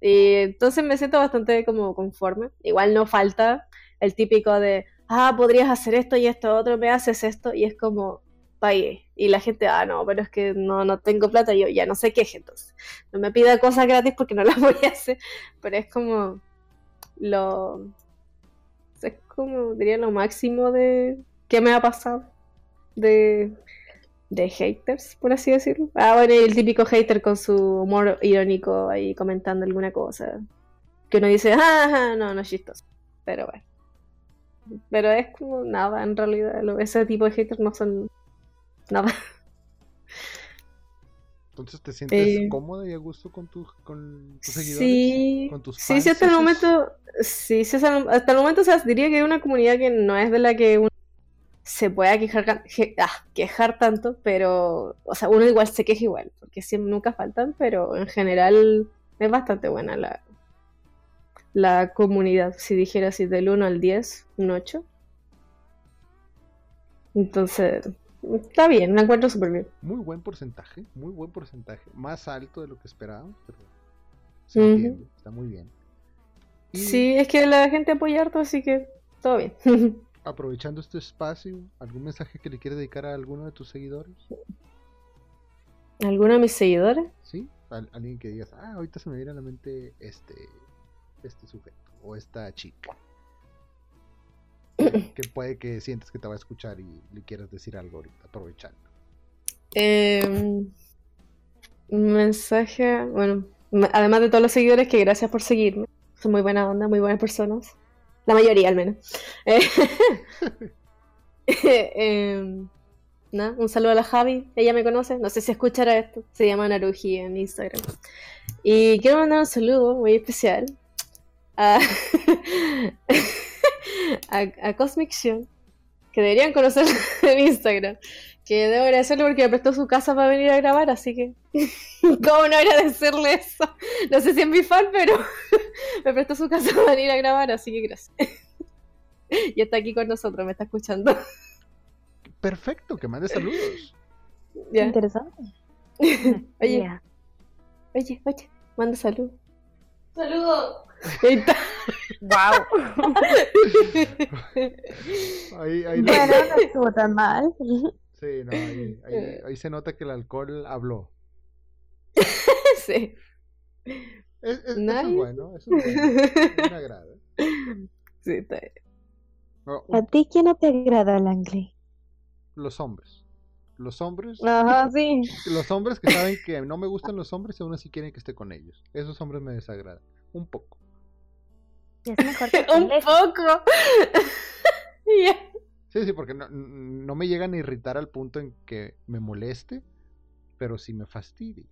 Speaker 2: Y entonces me siento bastante como conforme. Igual no falta el típico de, ah, podrías hacer esto y esto otro, me haces esto, y es como, pagué. Y la gente, ah, no, pero es que no, no tengo plata, yo ya no sé qué, entonces. No me pida cosas gratis porque no las voy a hacer, pero es como lo... Es como, diría, lo máximo de... ¿Qué me ha pasado? De... De haters, por así decirlo. Ah, bueno, y el típico hater con su humor irónico ahí comentando alguna cosa. Que uno dice, ah, no, no es chistoso. Pero bueno. Pero es como nada, en realidad. Ese tipo de haters no son nada.
Speaker 1: Entonces te sientes
Speaker 2: Eh,
Speaker 1: cómoda y a gusto con, tu, con tus seguidores,
Speaker 2: Sí,
Speaker 1: con tus
Speaker 2: sí, sí, hasta el momento, sí, sí, hasta el- momento, o sea, diría que es una comunidad que no es de la que uno se pueda quejar, ah, quejar tanto, pero, o sea, uno igual se queja igual, porque siempre, nunca faltan, pero en general es bastante buena la, la comunidad, si dijera así, del 1 al 10, un 8. Entonces, está bien, la encuentro súper bien.
Speaker 1: Muy buen porcentaje, muy buen porcentaje. Más alto de lo que esperábamos, pero se
Speaker 2: Ujú.
Speaker 1: entiende, está muy bien. Y
Speaker 2: Sí, es que la gente apoya harto, así que todo bien.
Speaker 1: aprovechando este espacio, ¿algún mensaje que le quieres dedicar a alguno de tus seguidores?
Speaker 2: ¿Alguno de mis seguidores?
Speaker 1: ¿Sí? Al- alguien que digas, ah, ahorita se me viene a la mente este, este sujeto o esta chica. Que- puede que sientes que te va a escuchar y le quieras decir algo ahorita, aprovechando.
Speaker 2: Eh, un mensaje, bueno, además de todos los seguidores, que gracias por seguirme. Son muy buena onda, muy buenas personas. La mayoría, al menos. Eh, em, un saludo a la Javi, ella me conoce, no sé si escuchará esto. Se llama Naruji en Instagram. Y quiero mandar un saludo muy especial a, a Cosmic Shun, que deberían conocer en Instagram. Que debo agradecerle porque me prestó su casa para venir a grabar, así que. ¿Cómo no agradecerle eso? No sé si es mi fan, pero me prestó su casa para venir a grabar, así que gracias. Y está aquí con nosotros, me está escuchando.
Speaker 1: Perfecto, que mande saludos.
Speaker 2: Ya.
Speaker 3: Interesante.
Speaker 2: Oye, oye, oye, manda salud. ¡Saludos!
Speaker 4: Wow.
Speaker 1: Ahí, ahí,
Speaker 3: Bueno, no estuvo tan mal.
Speaker 1: sí, no, ahí, ahí- ahí se nota que el alcohol habló.
Speaker 2: Sí.
Speaker 1: Es, es- eso es
Speaker 2: Nice.
Speaker 1: bueno, eso es bueno. Me agrada.
Speaker 2: Sí, está bien.
Speaker 1: No,
Speaker 3: ¿A ti quién no te agrada, Langley?
Speaker 1: los hombres. Los hombres,
Speaker 3: Ajá, sí.
Speaker 1: los hombres que saben que no me gustan los hombres y aún así quieren que esté con ellos. Esos hombres me desagradan. Un poco.
Speaker 4: Es mejor que
Speaker 2: Un poco.
Speaker 1: Sí, sí, porque no, no me llegan a irritar al punto en que me moleste, pero sí me fastidia.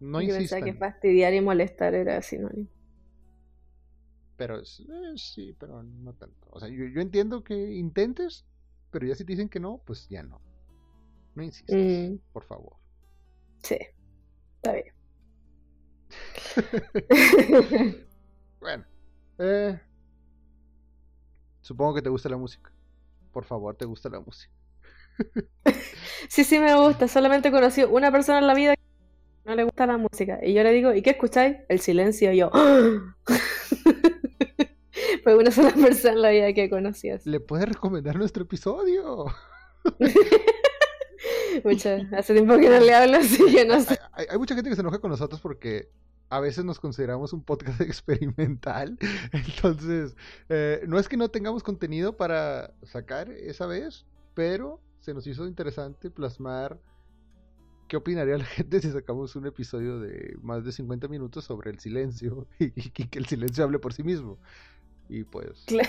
Speaker 1: No
Speaker 2: Yo pensaba que fastidiar y molestar era sinónimo.
Speaker 1: pero eh, sí, pero no tanto. O sea, yo, yo entiendo que intentes, pero ya si te dicen que no, pues ya no. No insistas,
Speaker 2: Mm.
Speaker 1: por favor.
Speaker 2: Sí, está bien.
Speaker 1: Bueno, eh, supongo que te gusta la música. Por favor, te gusta la música.
Speaker 2: Sí, sí me gusta. Solamente he conocido una persona en la vida que no le gusta la música. Y yo le digo, ¿y qué escucháis? El silencio. Y yo, ¡Ah! Fue una sola persona en la vida que conocí así.
Speaker 1: ¿Le puedes recomendar nuestro episodio?
Speaker 2: Mucha- hace tiempo que no le hablo, así que no sé.
Speaker 1: Hay, hay- hay mucha gente que se enoja con nosotros porque a veces nos consideramos un podcast experimental. Entonces, eh, no es que no tengamos contenido para sacar esa vez, pero se nos hizo interesante plasmar qué opinaría la gente si sacamos un episodio de más de 50 minutos sobre el silencio y, y que el silencio hable por sí mismo. Y pues...
Speaker 2: Claro.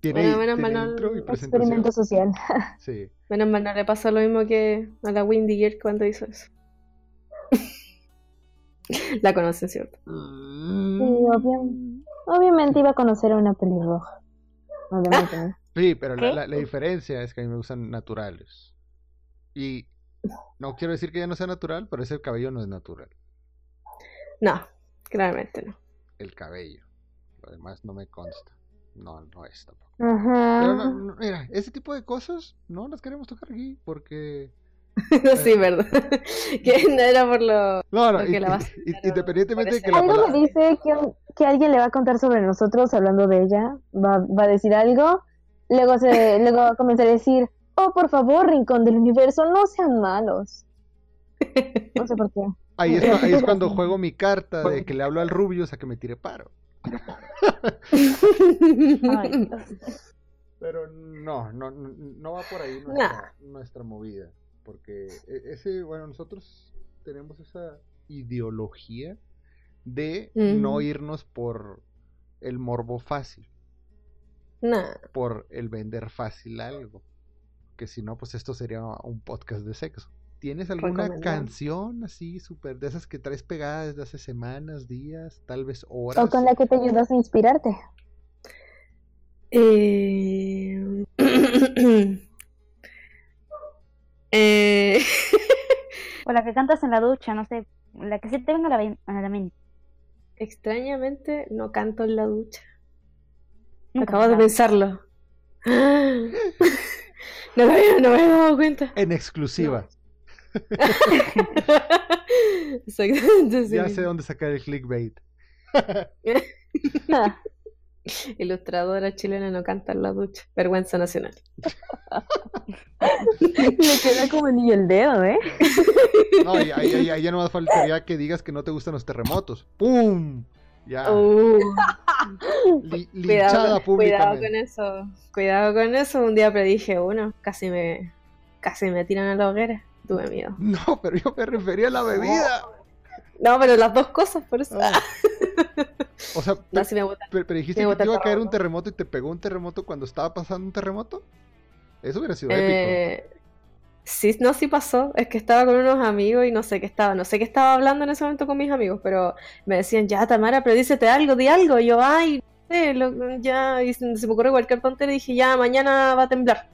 Speaker 1: Tiene,
Speaker 2: Bueno, menos
Speaker 1: tiene
Speaker 2: mal no-
Speaker 1: intro y presentación.
Speaker 3: Experimento social.
Speaker 1: Sí.
Speaker 2: Menos mal no le pasó lo mismo que a la Windy Gear cuando hizo eso. La conocen, ¿cierto?
Speaker 3: Sí, obvia- obviamente iba a conocer a una pelirroja. Obviamente. ¿no?
Speaker 1: Sí, pero la- la diferencia es que a mí me gustan naturales. Y no quiero decir que ya no sea natural, pero ese cabello no es natural.
Speaker 2: No, claramente no.
Speaker 1: El cabello. Lo demás no me consta. no, no es tampoco. Pero no, no, mira, ese tipo de cosas no las queremos tocar aquí porque...
Speaker 2: sí, verdad. que no era por lo.
Speaker 1: No, no,
Speaker 2: la vas a
Speaker 1: y-
Speaker 2: pero
Speaker 1: independientemente de que la
Speaker 3: Algo
Speaker 1: palabra...
Speaker 3: me dice que, que alguien le va a contar sobre nosotros hablando de ella. Va, va a decir algo. Luego, se, luego va a comenzar a decir, oh, por favor, Rincón del Universo, no sean malos. No sé por qué.
Speaker 1: Ahí es, ahí es cuando juego mi carta de que le hablo al Rubius a que me tire paro.
Speaker 4: Ay.
Speaker 1: Pero no, no, no, no va por ahí nuestra, nuestra movida. Porque e- ese, bueno, nosotros tenemos esa ideología de no irnos por el morbo fácil,
Speaker 2: Nah.
Speaker 1: por el vender fácil algo. Que si no, pues esto sería un podcast de sexo. ¿Tienes alguna canción así súper de esas que traes pegadas desde hace semanas, días, tal vez horas?
Speaker 3: O con la que te ayudas a inspirarte.
Speaker 2: Eh... eh...
Speaker 4: O la que cantas en la ducha, no sé. La que se te venga a la, mente.
Speaker 2: Extrañamente no canto en la ducha.
Speaker 4: Nunca
Speaker 2: Acabo de pensarlo. No me, había- no me había dado cuenta.
Speaker 1: En exclusiva.
Speaker 2: Exactamente, sí.
Speaker 1: Ya sé dónde sacar el clickbait.
Speaker 2: Ilustradora chilena no canta en la ducha. Vergüenza nacional.
Speaker 3: Le queda como anillo el dedo, ¿eh?
Speaker 1: No, ahí, ahí- ahí ya no más faltaría que digas que no te gustan los terremotos. ¡Pum! Ya.
Speaker 2: Uh,
Speaker 1: li-
Speaker 2: cuidado,
Speaker 1: linchada
Speaker 2: con- cuidado con
Speaker 1: públicamente.
Speaker 2: eso. Cuidado con eso. Un día predije uno. Casi me, casi me tiran a la hoguera. Tuve miedo.
Speaker 1: No, pero yo me refería a la bebida.
Speaker 2: No, pero las dos cosas, por eso.
Speaker 1: Ah. O sea,
Speaker 2: No, me
Speaker 1: pero dijiste
Speaker 2: me
Speaker 1: que te iba a caer un
Speaker 2: terremoto.
Speaker 1: y te pegó un terremoto cuando estaba pasando un terremoto. Eso hubiera sido épico.
Speaker 2: Eh, sí, no, sí pasó. Es que estaba con unos amigos y no sé qué estaba. No sé qué estaba hablando en ese momento con mis amigos, pero me decían, ya, Tamara, pero dícete algo, di algo. Y yo, ay, no sé, lo- ya, y se me ocurrió cualquier tontera y dije, ya, mañana va a temblar.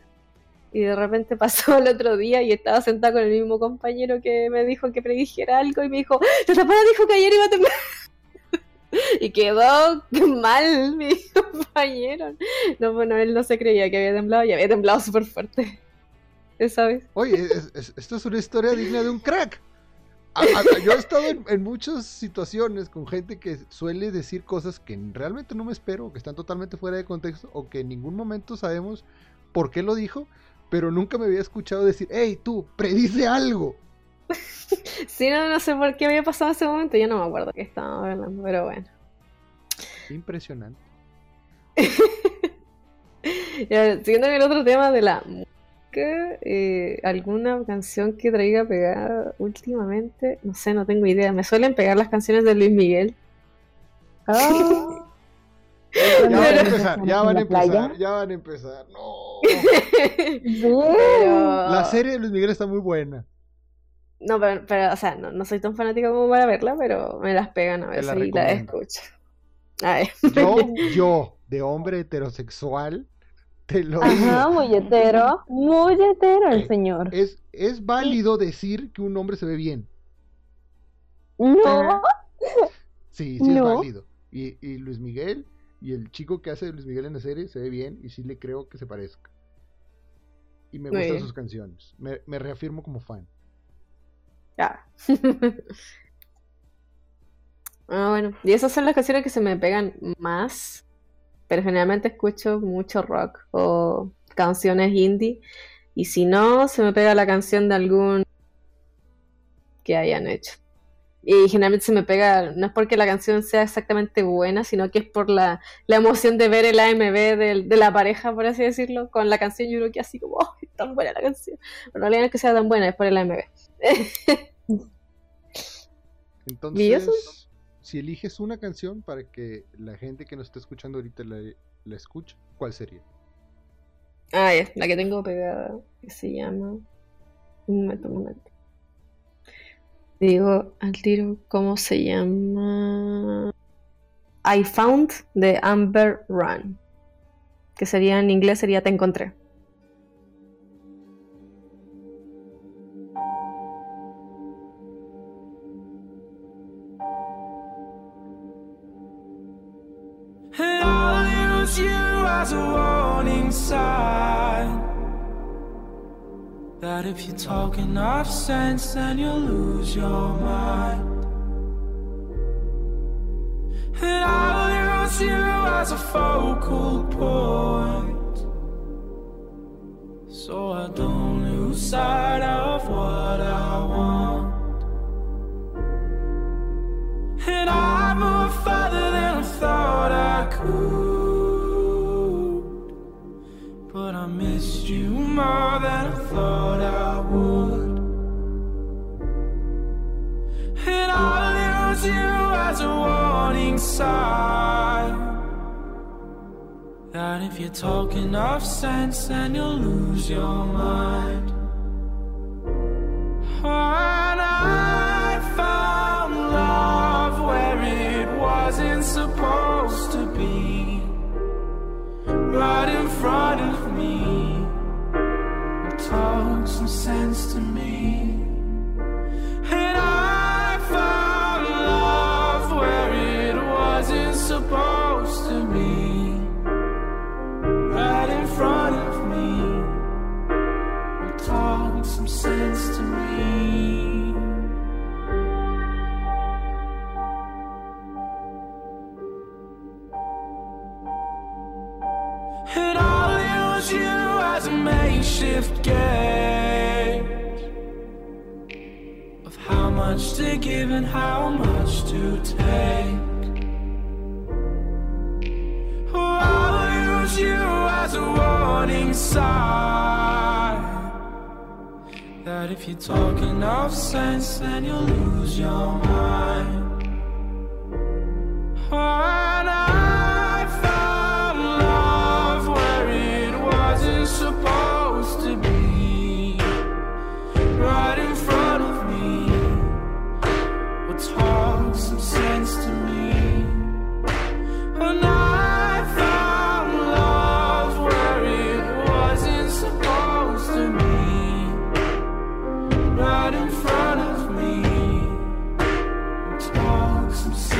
Speaker 2: Y de repente pasó el otro día y estaba sentada con el mismo compañero que me dijo que predijera algo y me dijo, la Tamara dijo que ayer iba a temblar. Y quedó mal mi compañero. No, bueno, él no se creía que había temblado y había temblado súper fuerte. Esa vez.
Speaker 1: Oye, es- es- esto es una historia digna de un crack. Yo he estado en, en muchas situaciones con gente que suele decir cosas que realmente no me espero, que están totalmente fuera de contexto o que en ningún momento sabemos por qué lo dijo, pero nunca me había escuchado decir, hey, tú, predice algo.
Speaker 2: Sí, no, no sé por qué había pasado ese momento. Yo no me acuerdo qué estábamos hablando, pero bueno.
Speaker 1: Impresionante.
Speaker 2: Ya, Siguiendo con el otro tema de la música, eh, ¿alguna canción que traiga pegada últimamente? No sé, no tengo idea. Me suelen pegar las canciones de Luis Miguel.
Speaker 3: Ah.
Speaker 1: Ya van a empezar, ya van a
Speaker 3: ¿En la
Speaker 1: empezar, ya van a empezar. No.
Speaker 2: Pero...
Speaker 1: La serie de Luis Miguel está muy buena.
Speaker 2: No, pero, pero, o sea, no, no soy tan fanática como para verla, pero me las pegan a
Speaker 1: la
Speaker 2: veces y la
Speaker 1: recomiendo.
Speaker 2: escucho. Ay.
Speaker 1: Yo, yo, de hombre heterosexual, te lo digo.
Speaker 3: Ajá, muy hetero. Muy hetero el señor.
Speaker 1: Es, es válido decir que un hombre se ve bien.
Speaker 3: No.
Speaker 1: Sí, sí es
Speaker 3: No.
Speaker 1: válido. Y, y Luis Miguel y el chico que hace Luis Miguel en la serie se ve bien y sí le creo que se parezca. Y me
Speaker 2: Muy
Speaker 1: gustan
Speaker 2: bien.
Speaker 1: sus canciones. Me, me reafirmo como fan.
Speaker 2: Ya. Ah, bueno. Y esas son las canciones que se me pegan más. Pero generalmente escucho mucho rock o canciones indie. Y si no, se me pega la canción de algún que hayan hecho. Y generalmente se me pega, no es porque la canción sea exactamente buena, sino que es por la, la emoción de ver el AMV del- de, la pareja, por así decirlo. Con la canción yo creo que así como, oh, es tan buena la canción. Pero en realidad no es que sea tan buena, es por el AMV.
Speaker 1: Entonces, si eliges una canción para que la gente que nos está escuchando ahorita la, la escuche, ¿cuál sería?
Speaker 2: Ah, ya, la que tengo pegada, que se llama... Un momento, un momento. Digo al tiro cómo se llama... I Found de Amber Run. Que sería en inglés sería Te encontré.
Speaker 5: Talk enough sense, then you'll lose your mind. And I'll use you as a focal point. So I don't lose sight of what I want. And I moved further than I thought I could. But I missed you more than I thought I warning sign. That if you talk enough sense, then you'll lose your mind. And I found love where it wasn't supposed to be. Right in front talking of sense, then you'll lose your mind. Some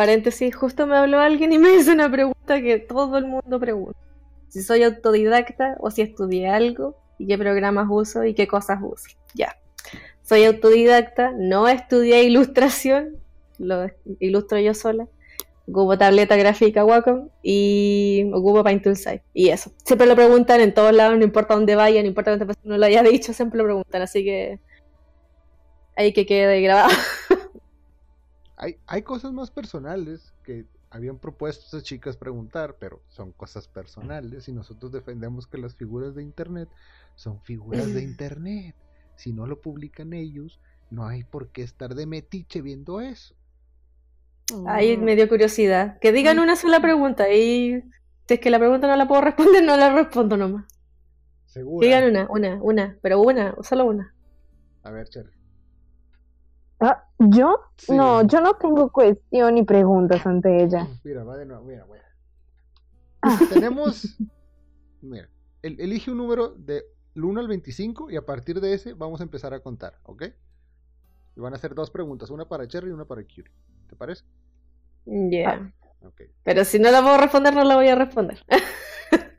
Speaker 2: paréntesis, justo me habló alguien y me hizo una pregunta que todo el mundo pregunta. Si soy autodidacta o si estudié algo y qué programas uso y qué cosas uso. Ya. Soy autodidacta, no estudié ilustración, lo ilustro yo sola. Ocupo tableta gráfica Wacom y ocupo Paint Toolside. Y eso. Siempre lo preguntan en todos lados, no importa dónde vaya, no importa cuántas personas lo haya dicho, siempre lo preguntan. Así que ahí que quede grabado.
Speaker 1: Hay, hay cosas más personales que habían propuesto esas chicas preguntar, pero son cosas personales y nosotros defendemos que las figuras de internet son figuras de internet. Si no lo publican ellos, no hay por qué estar de metiche viendo eso.
Speaker 2: Ahí me dio curiosidad. Que digan una sola pregunta y si es que la pregunta no la puedo responder, no la respondo nomás.
Speaker 1: Segura.
Speaker 2: Digan una, una, una, pero una, solo una.
Speaker 1: A ver, Cher.
Speaker 3: Ah, ¿Yo?
Speaker 1: Sí.
Speaker 3: No, yo no tengo cuestión ni preguntas ante ella.
Speaker 1: Mira, va de nuevo. Mira, mira.
Speaker 3: Ah.
Speaker 1: Tenemos. Mira, el- elige un número del 1 al 25 y a partir de ese vamos a empezar a contar, ¿ok? Y van a hacer dos preguntas, una para Cherry y una para Curie. ¿Te parece?
Speaker 2: Ya.
Speaker 1: Ok.
Speaker 2: Pero si no la puedo responder, no la voy a responder.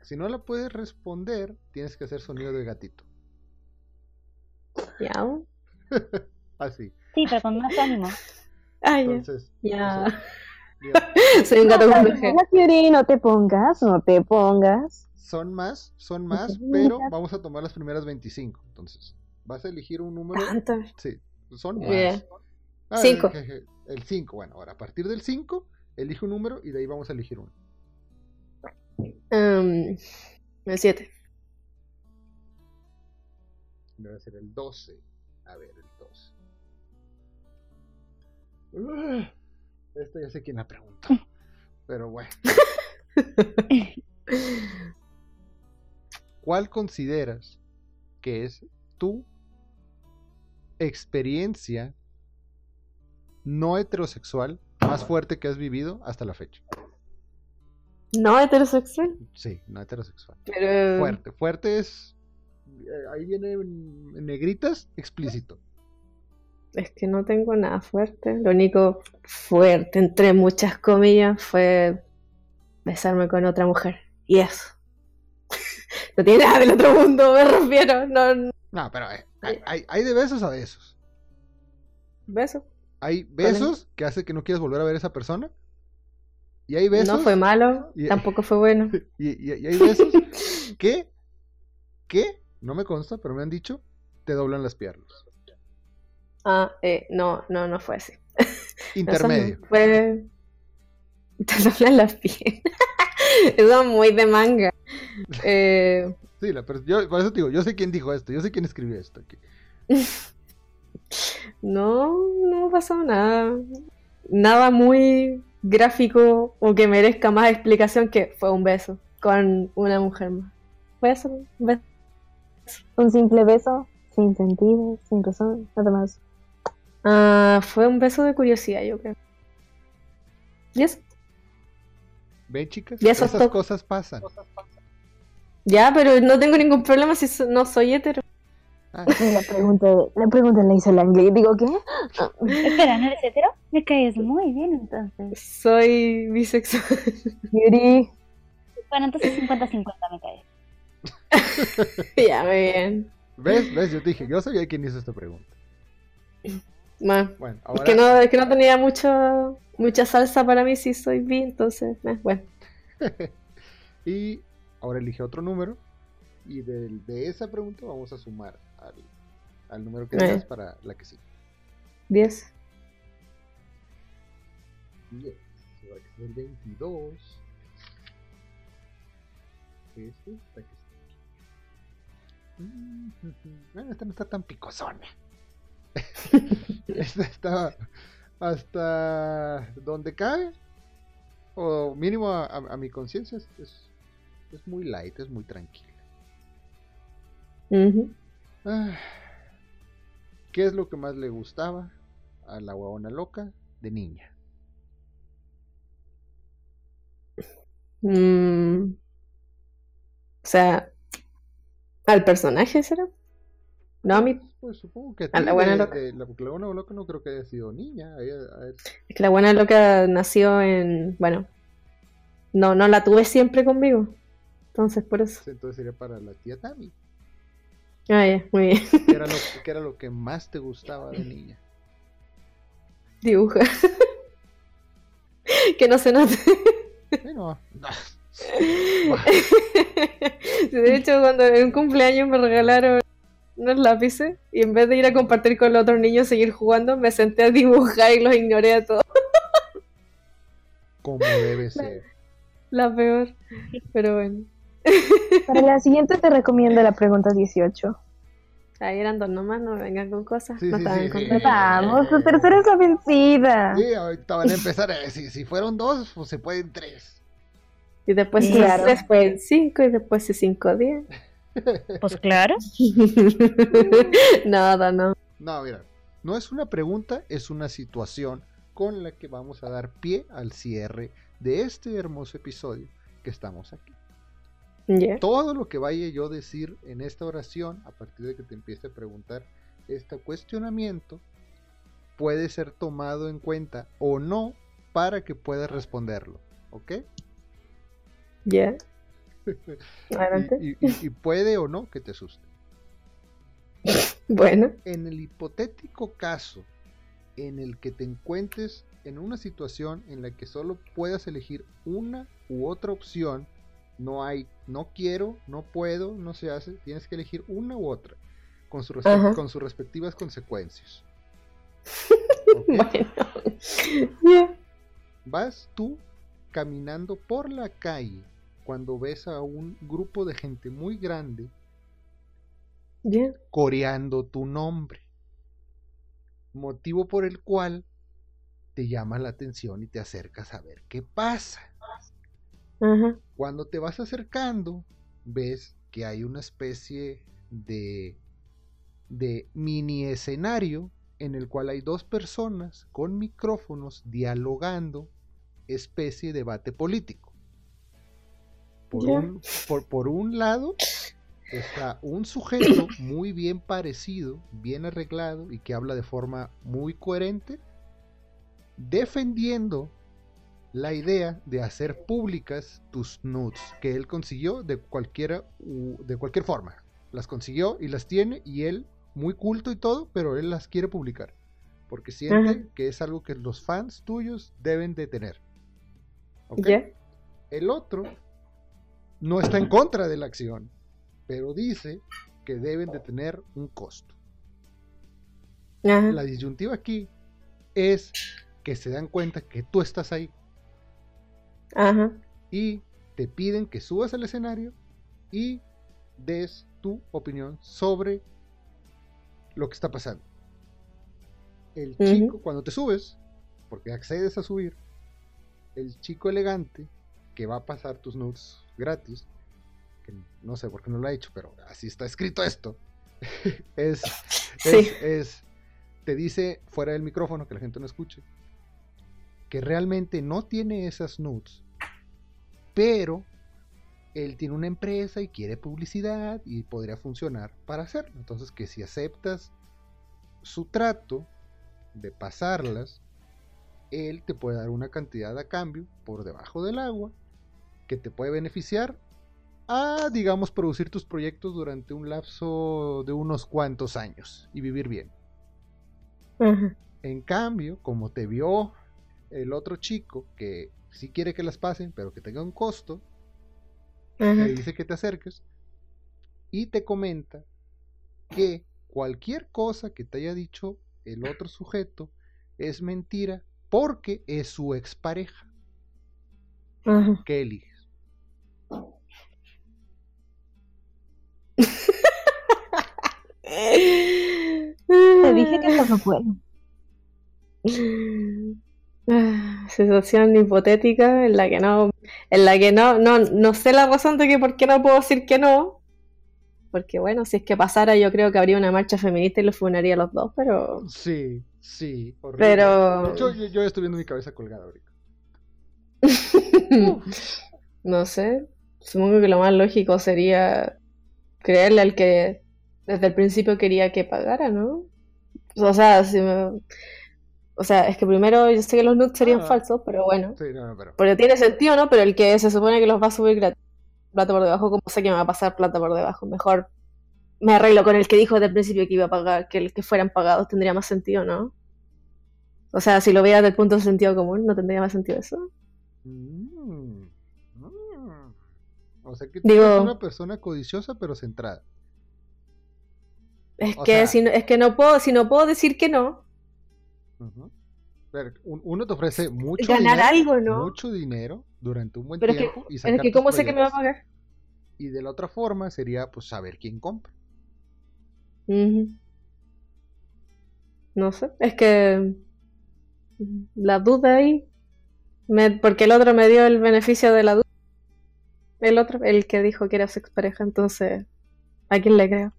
Speaker 1: Si no la puedes responder, tienes que hacer sonido de gatito.
Speaker 2: Ya.
Speaker 1: Así.
Speaker 4: Sí, pero con más ánimo.
Speaker 2: Ay, ya.
Speaker 1: Entonces.
Speaker 2: Ya.
Speaker 1: mira,
Speaker 2: Soy un gato con.
Speaker 3: No, Yuri, no te pongas, no te pongas.
Speaker 1: son más, son más, pero vamos a tomar las primeras 25. Entonces, vas a elegir un número.
Speaker 2: ¿Tanto?
Speaker 1: Sí, son más.
Speaker 2: Bien.
Speaker 1: Ah,
Speaker 2: Cinco.
Speaker 1: El 5, bueno, ahora a partir del 5, elige un número y de ahí vamos a elegir uno.
Speaker 2: Um, el 7.
Speaker 1: Debe ser el 12. A ver, el 12. Ah, Esta ya sé quién la preguntó. Pero bueno. ¿Cuál consideras que es tu experiencia no heterosexual más fuerte que has vivido hasta la fecha?
Speaker 2: No heterosexual,
Speaker 1: Sí, no heterosexual.
Speaker 2: pero.
Speaker 1: Fuerte. Fuerte es. eh, Ahí viene en en negritas, explícito.
Speaker 2: Es que no tengo nada fuerte. Lo único fuerte, entre muchas comillas, fue besarme con otra mujer. Y eso. No tiene nada del otro mundo, me refiero. No, no.
Speaker 1: Pero eh, hay, hay- hay de besos a besos.
Speaker 2: Beso.
Speaker 1: Hay besos que hace que no quieras volver a ver a esa persona. Y hay besos.
Speaker 2: No fue malo,
Speaker 1: Y-
Speaker 2: tampoco fue bueno.
Speaker 1: Y, y- y hay besos que. que, no me consta, pero me han dicho, te doblan las piernas.
Speaker 2: Ah, eh, no, no, no fue así. Eso
Speaker 1: Intermedio.
Speaker 2: no, fue. Te doblan las piernas. Eso es muy de manga. Eh,
Speaker 1: Sí, la, yo, por eso te digo, yo sé quién dijo esto, yo sé quién escribió esto. aquí.
Speaker 2: no, no pasó nada. Nada muy gráfico o que merezca más explicación que fue un beso con una mujer más. Fue eso, un beso.
Speaker 3: Un simple beso, sin sentido, sin razón, nada más.
Speaker 2: Ah, fue un beso de curiosidad, yo creo. ¿Y eso?
Speaker 1: ¿Ven, chicas?
Speaker 2: Y eso es
Speaker 1: Esas cosas pasan.
Speaker 2: Ya, pero no tengo ningún problema si so- no soy hetero.
Speaker 1: Ah,
Speaker 3: la pregunta, la pregunta la hizo el inglés. Digo, ¿qué?
Speaker 4: Espera, ¿no eres hetero? Me caes muy bien entonces.
Speaker 2: Soy bisexual.
Speaker 3: Yuri,
Speaker 4: Bueno, entonces 50-50 me caes.
Speaker 2: ya, muy bien.
Speaker 1: ¿Ves? ¿Ves? Yo te dije, yo sabía quién hizo esta pregunta.
Speaker 2: Bueno, es que no, es que no tenía mucho, mucha salsa para mí si soy bi, entonces, eh, bueno.
Speaker 1: Y ahora elige otro número. Y del- de, esa pregunta vamos a sumar al, al número que tengas para la que sigue.
Speaker 2: 10.
Speaker 1: Yes. Ahora que es el 22. Este que está aquí. Mm, Bueno, esta no está tan picosona. esta está hasta donde cabe. O mínimo a, a- a mi conciencia es, es, muy light, es muy tranquila. Ah, ¿Qué es lo que más le gustaba a la huevona loca de niña?
Speaker 2: Mm. O sea, al personaje será. No, a mí.
Speaker 1: Pues supongo que a ti
Speaker 2: la buena
Speaker 1: de-
Speaker 2: loca.
Speaker 1: de la, buena loca no creo que haya sido niña.
Speaker 2: Es que la buena loca nació en. Bueno, no, no la tuve siempre conmigo. Entonces, por eso.
Speaker 1: entonces sería para la tía Tami.
Speaker 2: Ah, ya, muy bien.
Speaker 1: ¿Qué era, lo, qué era lo que más te gustaba de niña?
Speaker 2: Dibuja. que no se note.
Speaker 1: Bueno, no.
Speaker 2: De hecho, cuando en un cumpleaños me regalaron unos lápices y en vez de ir a compartir con los otros niños y seguir jugando, me senté a dibujar y los ignoré a todos.
Speaker 1: como debe ser.
Speaker 2: La peor. Pero bueno.
Speaker 3: para la siguiente te recomiendo la pregunta 18.
Speaker 2: Ahí eran dos nomás, no me vengan con cosas.
Speaker 1: Sí,
Speaker 2: no
Speaker 1: sí,
Speaker 2: estaban
Speaker 1: sí,
Speaker 2: con.
Speaker 3: Vamos, tu tercera es la vencida.
Speaker 1: Sí, ahorita van a empezar a decir, si fueron dos, pues se pueden tres.
Speaker 2: Y después
Speaker 3: claro.
Speaker 2: en cinco y después si cinco diez.
Speaker 4: Pues claro.
Speaker 2: Nada, no.
Speaker 1: No, mira, no es una pregunta, es una situación con la que vamos a dar pie al cierre de este hermoso episodio que estamos aquí.
Speaker 2: Ya.
Speaker 1: Todo lo que vaya yo a decir en esta oración, a partir de que te empiece a preguntar este cuestionamiento, puede ser tomado en cuenta o no para que puedas responderlo. ¿Ok?
Speaker 2: Ya.
Speaker 1: Y- y- y puede o no que te asuste.
Speaker 2: Bueno.
Speaker 1: En el hipotético caso en el que te encuentres en una situación en la que solo puedas elegir una u otra opción, no hay, no quiero, no puedo, no se hace, tienes que elegir una u otra, con, su con sus respectivas consecuencias.
Speaker 2: Bueno.
Speaker 1: Vas tú caminando por la calle cuando ves a un grupo de gente muy grande coreando tu nombre. Motivo por el cual te llama la atención y te acercas a ver qué pasa. Cuando te vas acercando, ves que hay una especie de, de mini escenario en el cual hay dos personas con micrófonos dialogando, especie de debate político. Por, un, por, por un lado está un sujeto muy bien parecido, bien arreglado y que habla de forma muy coherente, defendiendo la idea de hacer públicas tus nudes que él consiguió de cualquiera de cualquier forma. Las consiguió y las tiene y él muy culto y todo, pero él las quiere publicar porque siente que es algo que los fans tuyos deben de tener. ¿Ok?
Speaker 2: Ya.
Speaker 1: El otro no está en contra de la acción, pero dice que deben de tener un costo.
Speaker 2: Ajá.
Speaker 1: La disyuntiva aquí es que se dan cuenta que tú estás ahí
Speaker 2: Ajá.
Speaker 1: y te piden que subas al escenario y des tu opinión sobre lo que está pasando. El chico, cuando te subes, porque accedes a subir, el chico elegante que va a pasar tus nudes gratis, que no sé por qué no lo ha hecho, pero así está escrito esto, es,
Speaker 2: Sí.
Speaker 1: es, es- te dice fuera del micrófono que la gente no escuche, que realmente no tiene esas nudes, pero él tiene una empresa y quiere publicidad y podría funcionar para hacerlo. Entonces que si aceptas su trato de pasarlas, él te puede dar una cantidad a cambio por debajo del agua que te puede beneficiar a, digamos, producir tus proyectos durante un lapso de unos cuantos años y vivir bien. En cambio, como te vio el otro chico que sí quiere que las pasen, pero que tenga un costo, te dice que te acerques y te comenta que cualquier cosa que te haya dicho el otro sujeto es mentira porque es su expareja. ¿Qué eliges?
Speaker 3: Te dije que esto no puedo.
Speaker 2: Situación hipotética en la que no, en la que no, no, no sé la razón de que por qué no puedo decir que no. Porque bueno, si es que pasara, yo creo que habría una marcha feminista y los funaría a los dos, pero.
Speaker 1: Sí, sí, horrible.
Speaker 2: Pero.
Speaker 1: Yo, yo, yo estoy viendo mi cabeza colgada ahorita.
Speaker 2: No sé. Supongo que lo más lógico sería creerle al que desde el principio quería que pagara, ¿no? O sea, si me- o sea, es que primero yo sé que los nudes serían
Speaker 1: Ah.
Speaker 2: falsos, pero bueno.
Speaker 1: Sí, no, no, pero.
Speaker 2: Porque tiene sentido, ¿no? Pero el que se supone que los va a subir gratis, plata por debajo, ¿cómo sé que me va a pasar plata por debajo? Mejor me arreglo con el que dijo desde el principio que iba a pagar, que el que fueran pagados tendría más sentido, ¿no? O sea, si lo veas desde el punto de sentido común, ¿no tendría más sentido eso?
Speaker 1: Mm, mm. O sea que tú
Speaker 2: Digo-
Speaker 1: eres una persona codiciosa pero centrada.
Speaker 2: Es
Speaker 1: O
Speaker 2: que
Speaker 1: sea-
Speaker 2: si no, es que no puedo, si no puedo decir que no.
Speaker 1: Pero uno te ofrece mucho
Speaker 2: ganar
Speaker 1: dinero,
Speaker 2: algo, ¿no?
Speaker 1: mucho dinero durante un buen
Speaker 2: Pero es que,
Speaker 1: tiempo y
Speaker 2: es que ¿cómo sé que me va a pagar?
Speaker 1: Y de la otra forma sería pues saber quién compra.
Speaker 2: No sé, es que la duda ahí, me- porque el otro me dio el beneficio de la duda, el otro, el que dijo que era su expareja, entonces ¿A quién le creo?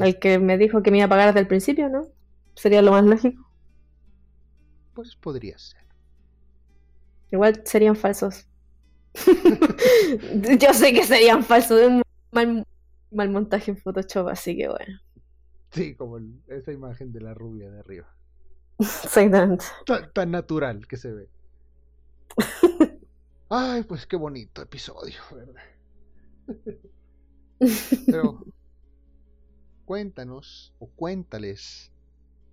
Speaker 2: Al que me dijo que me iba a pagar desde el principio, ¿no? Sería lo más lógico.
Speaker 1: Pues podría ser.
Speaker 2: Igual serían falsos. Yo sé que serían falsos de un mal, mal montaje en Photoshop, así que bueno.
Speaker 1: Sí, como el- esa imagen de la rubia de arriba.
Speaker 2: Exactamente.
Speaker 1: Tan, tan natural que se ve. Ay, pues qué bonito episodio, ¿verdad? Pero cuéntanos o cuéntales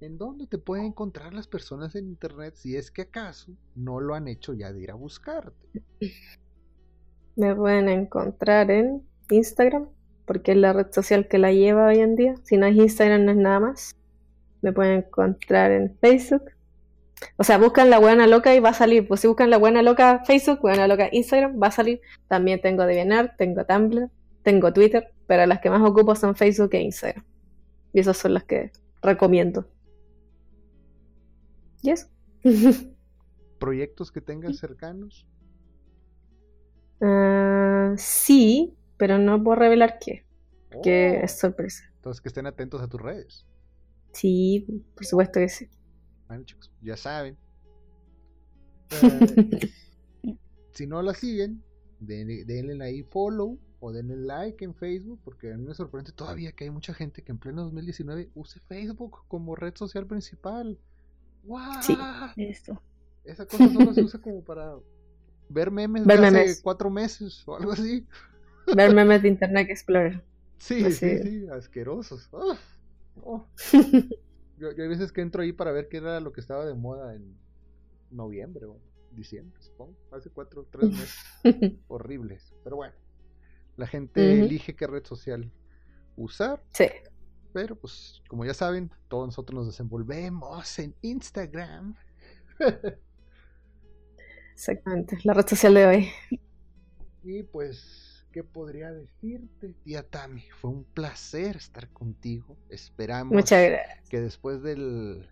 Speaker 1: en dónde te pueden encontrar las personas en internet si es que acaso no lo han hecho ya de ir a buscarte.
Speaker 2: Me pueden encontrar en Instagram, porque es la red social que la lleva hoy en día. Si no es Instagram, no es nada más. Me pueden encontrar en Facebook. O sea, buscan la buena loca y va a salir. Pues si buscan la buena loca Facebook, buena loca Instagram, va a salir. También tengo DeviantArt, tengo Tumblr, tengo Twitter, pero las que más ocupo son Facebook e Instagram. Y esas son las que recomiendo. ¿Y eso?
Speaker 1: Proyectos que tengas cercanos.
Speaker 2: Ah, sí, pero no puedo revelar qué, que
Speaker 1: Oh,
Speaker 2: es sorpresa.
Speaker 1: Entonces que estén atentos a tus redes.
Speaker 2: Sí, por supuesto que sí.
Speaker 1: Bueno, chicos, ya saben. Eh, si no la siguen, denle, denle ahí follow o denle like en Facebook, porque a mí me sorprende todavía que hay mucha gente que en pleno 2019 use Facebook como red social principal. ¡Guau!
Speaker 2: Sí.
Speaker 4: Eso.
Speaker 1: Esa cosa solo se usa como para ver memes
Speaker 2: Ver
Speaker 1: de hace
Speaker 2: memes.
Speaker 1: cuatro meses o algo así.
Speaker 2: Ver memes de Internet Explorer.
Speaker 1: Sí,
Speaker 2: Pues
Speaker 1: sí,
Speaker 2: sí.
Speaker 1: sí, asquerosos. Oh. Yo, yo hay veces que entro ahí para ver qué era lo que estaba de moda en noviembre o diciembre, supongo. Hace cuatro, tres meses. Horribles. Pero bueno, la gente elige qué red social usar.
Speaker 2: Sí.
Speaker 1: Pero pues, como ya saben, todos nosotros nos desenvolvemos en Instagram.
Speaker 2: Exactamente, la red social de hoy.
Speaker 1: Y pues, ¿qué podría decirte, tía Tami? Fue un placer estar contigo. Esperamos
Speaker 2: Muchas gracias.
Speaker 1: que después del,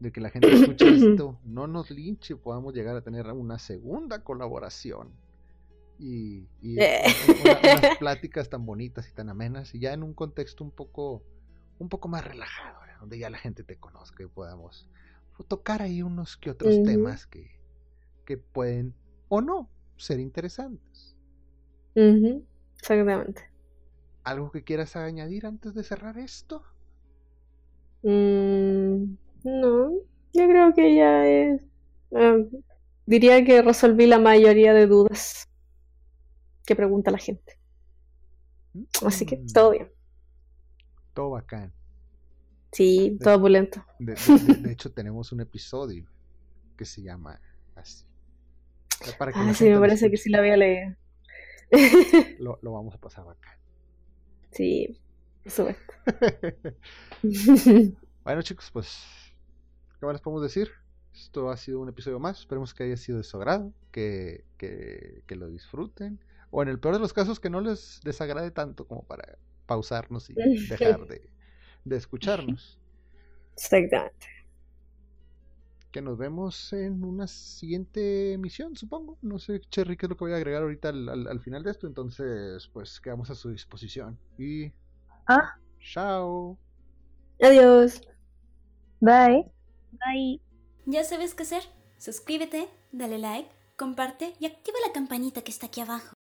Speaker 1: de que la gente escuche esto, no nos linche, podamos llegar a tener una segunda colaboración. Y, y
Speaker 2: Eh.
Speaker 1: una- unas pláticas tan bonitas y tan amenas, y ya en un contexto un poco, un poco más relajado, ¿verdad? donde ya la gente te conozca y podamos tocar ahí unos que otros temas que, que pueden o no ser interesantes.
Speaker 2: Ujú, Exactamente.
Speaker 1: ¿Algo que quieras añadir antes de cerrar esto?
Speaker 2: Mm, no, yo creo que ya es. ah, diría que resolví la mayoría de dudas que pregunta la gente. Así que
Speaker 1: Mm,
Speaker 2: todo bien.
Speaker 1: Todo bacán.
Speaker 2: Sí, todo opulento.
Speaker 1: De, de- hecho, tenemos un episodio que se llama así. Para que
Speaker 2: Ah, sí, me parece que sí la había leído.
Speaker 1: Lo, lo vamos a pasar bacán.
Speaker 2: Sí, por supuesto.
Speaker 1: Bueno, chicos, pues, ¿qué más les podemos decir? Esto ha sido un episodio más. Esperemos que haya sido de su agrado, que, que, que lo disfruten. O en el peor de los casos, que no les desagrade tanto como para pausarnos y dejar de, de escucharnos.
Speaker 2: Exactamente.
Speaker 1: Que nos vemos en una siguiente emisión, supongo. No sé, Cherry, qué es lo que voy a agregar ahorita al, al- al final de esto. Entonces, pues quedamos a su disposición. Y.
Speaker 3: Ah.
Speaker 1: Chao.
Speaker 2: Adiós.
Speaker 3: Bye.
Speaker 4: Bye.
Speaker 6: Ya sabes qué hacer. Suscríbete, dale like, comparte y activa la campanita que está aquí abajo.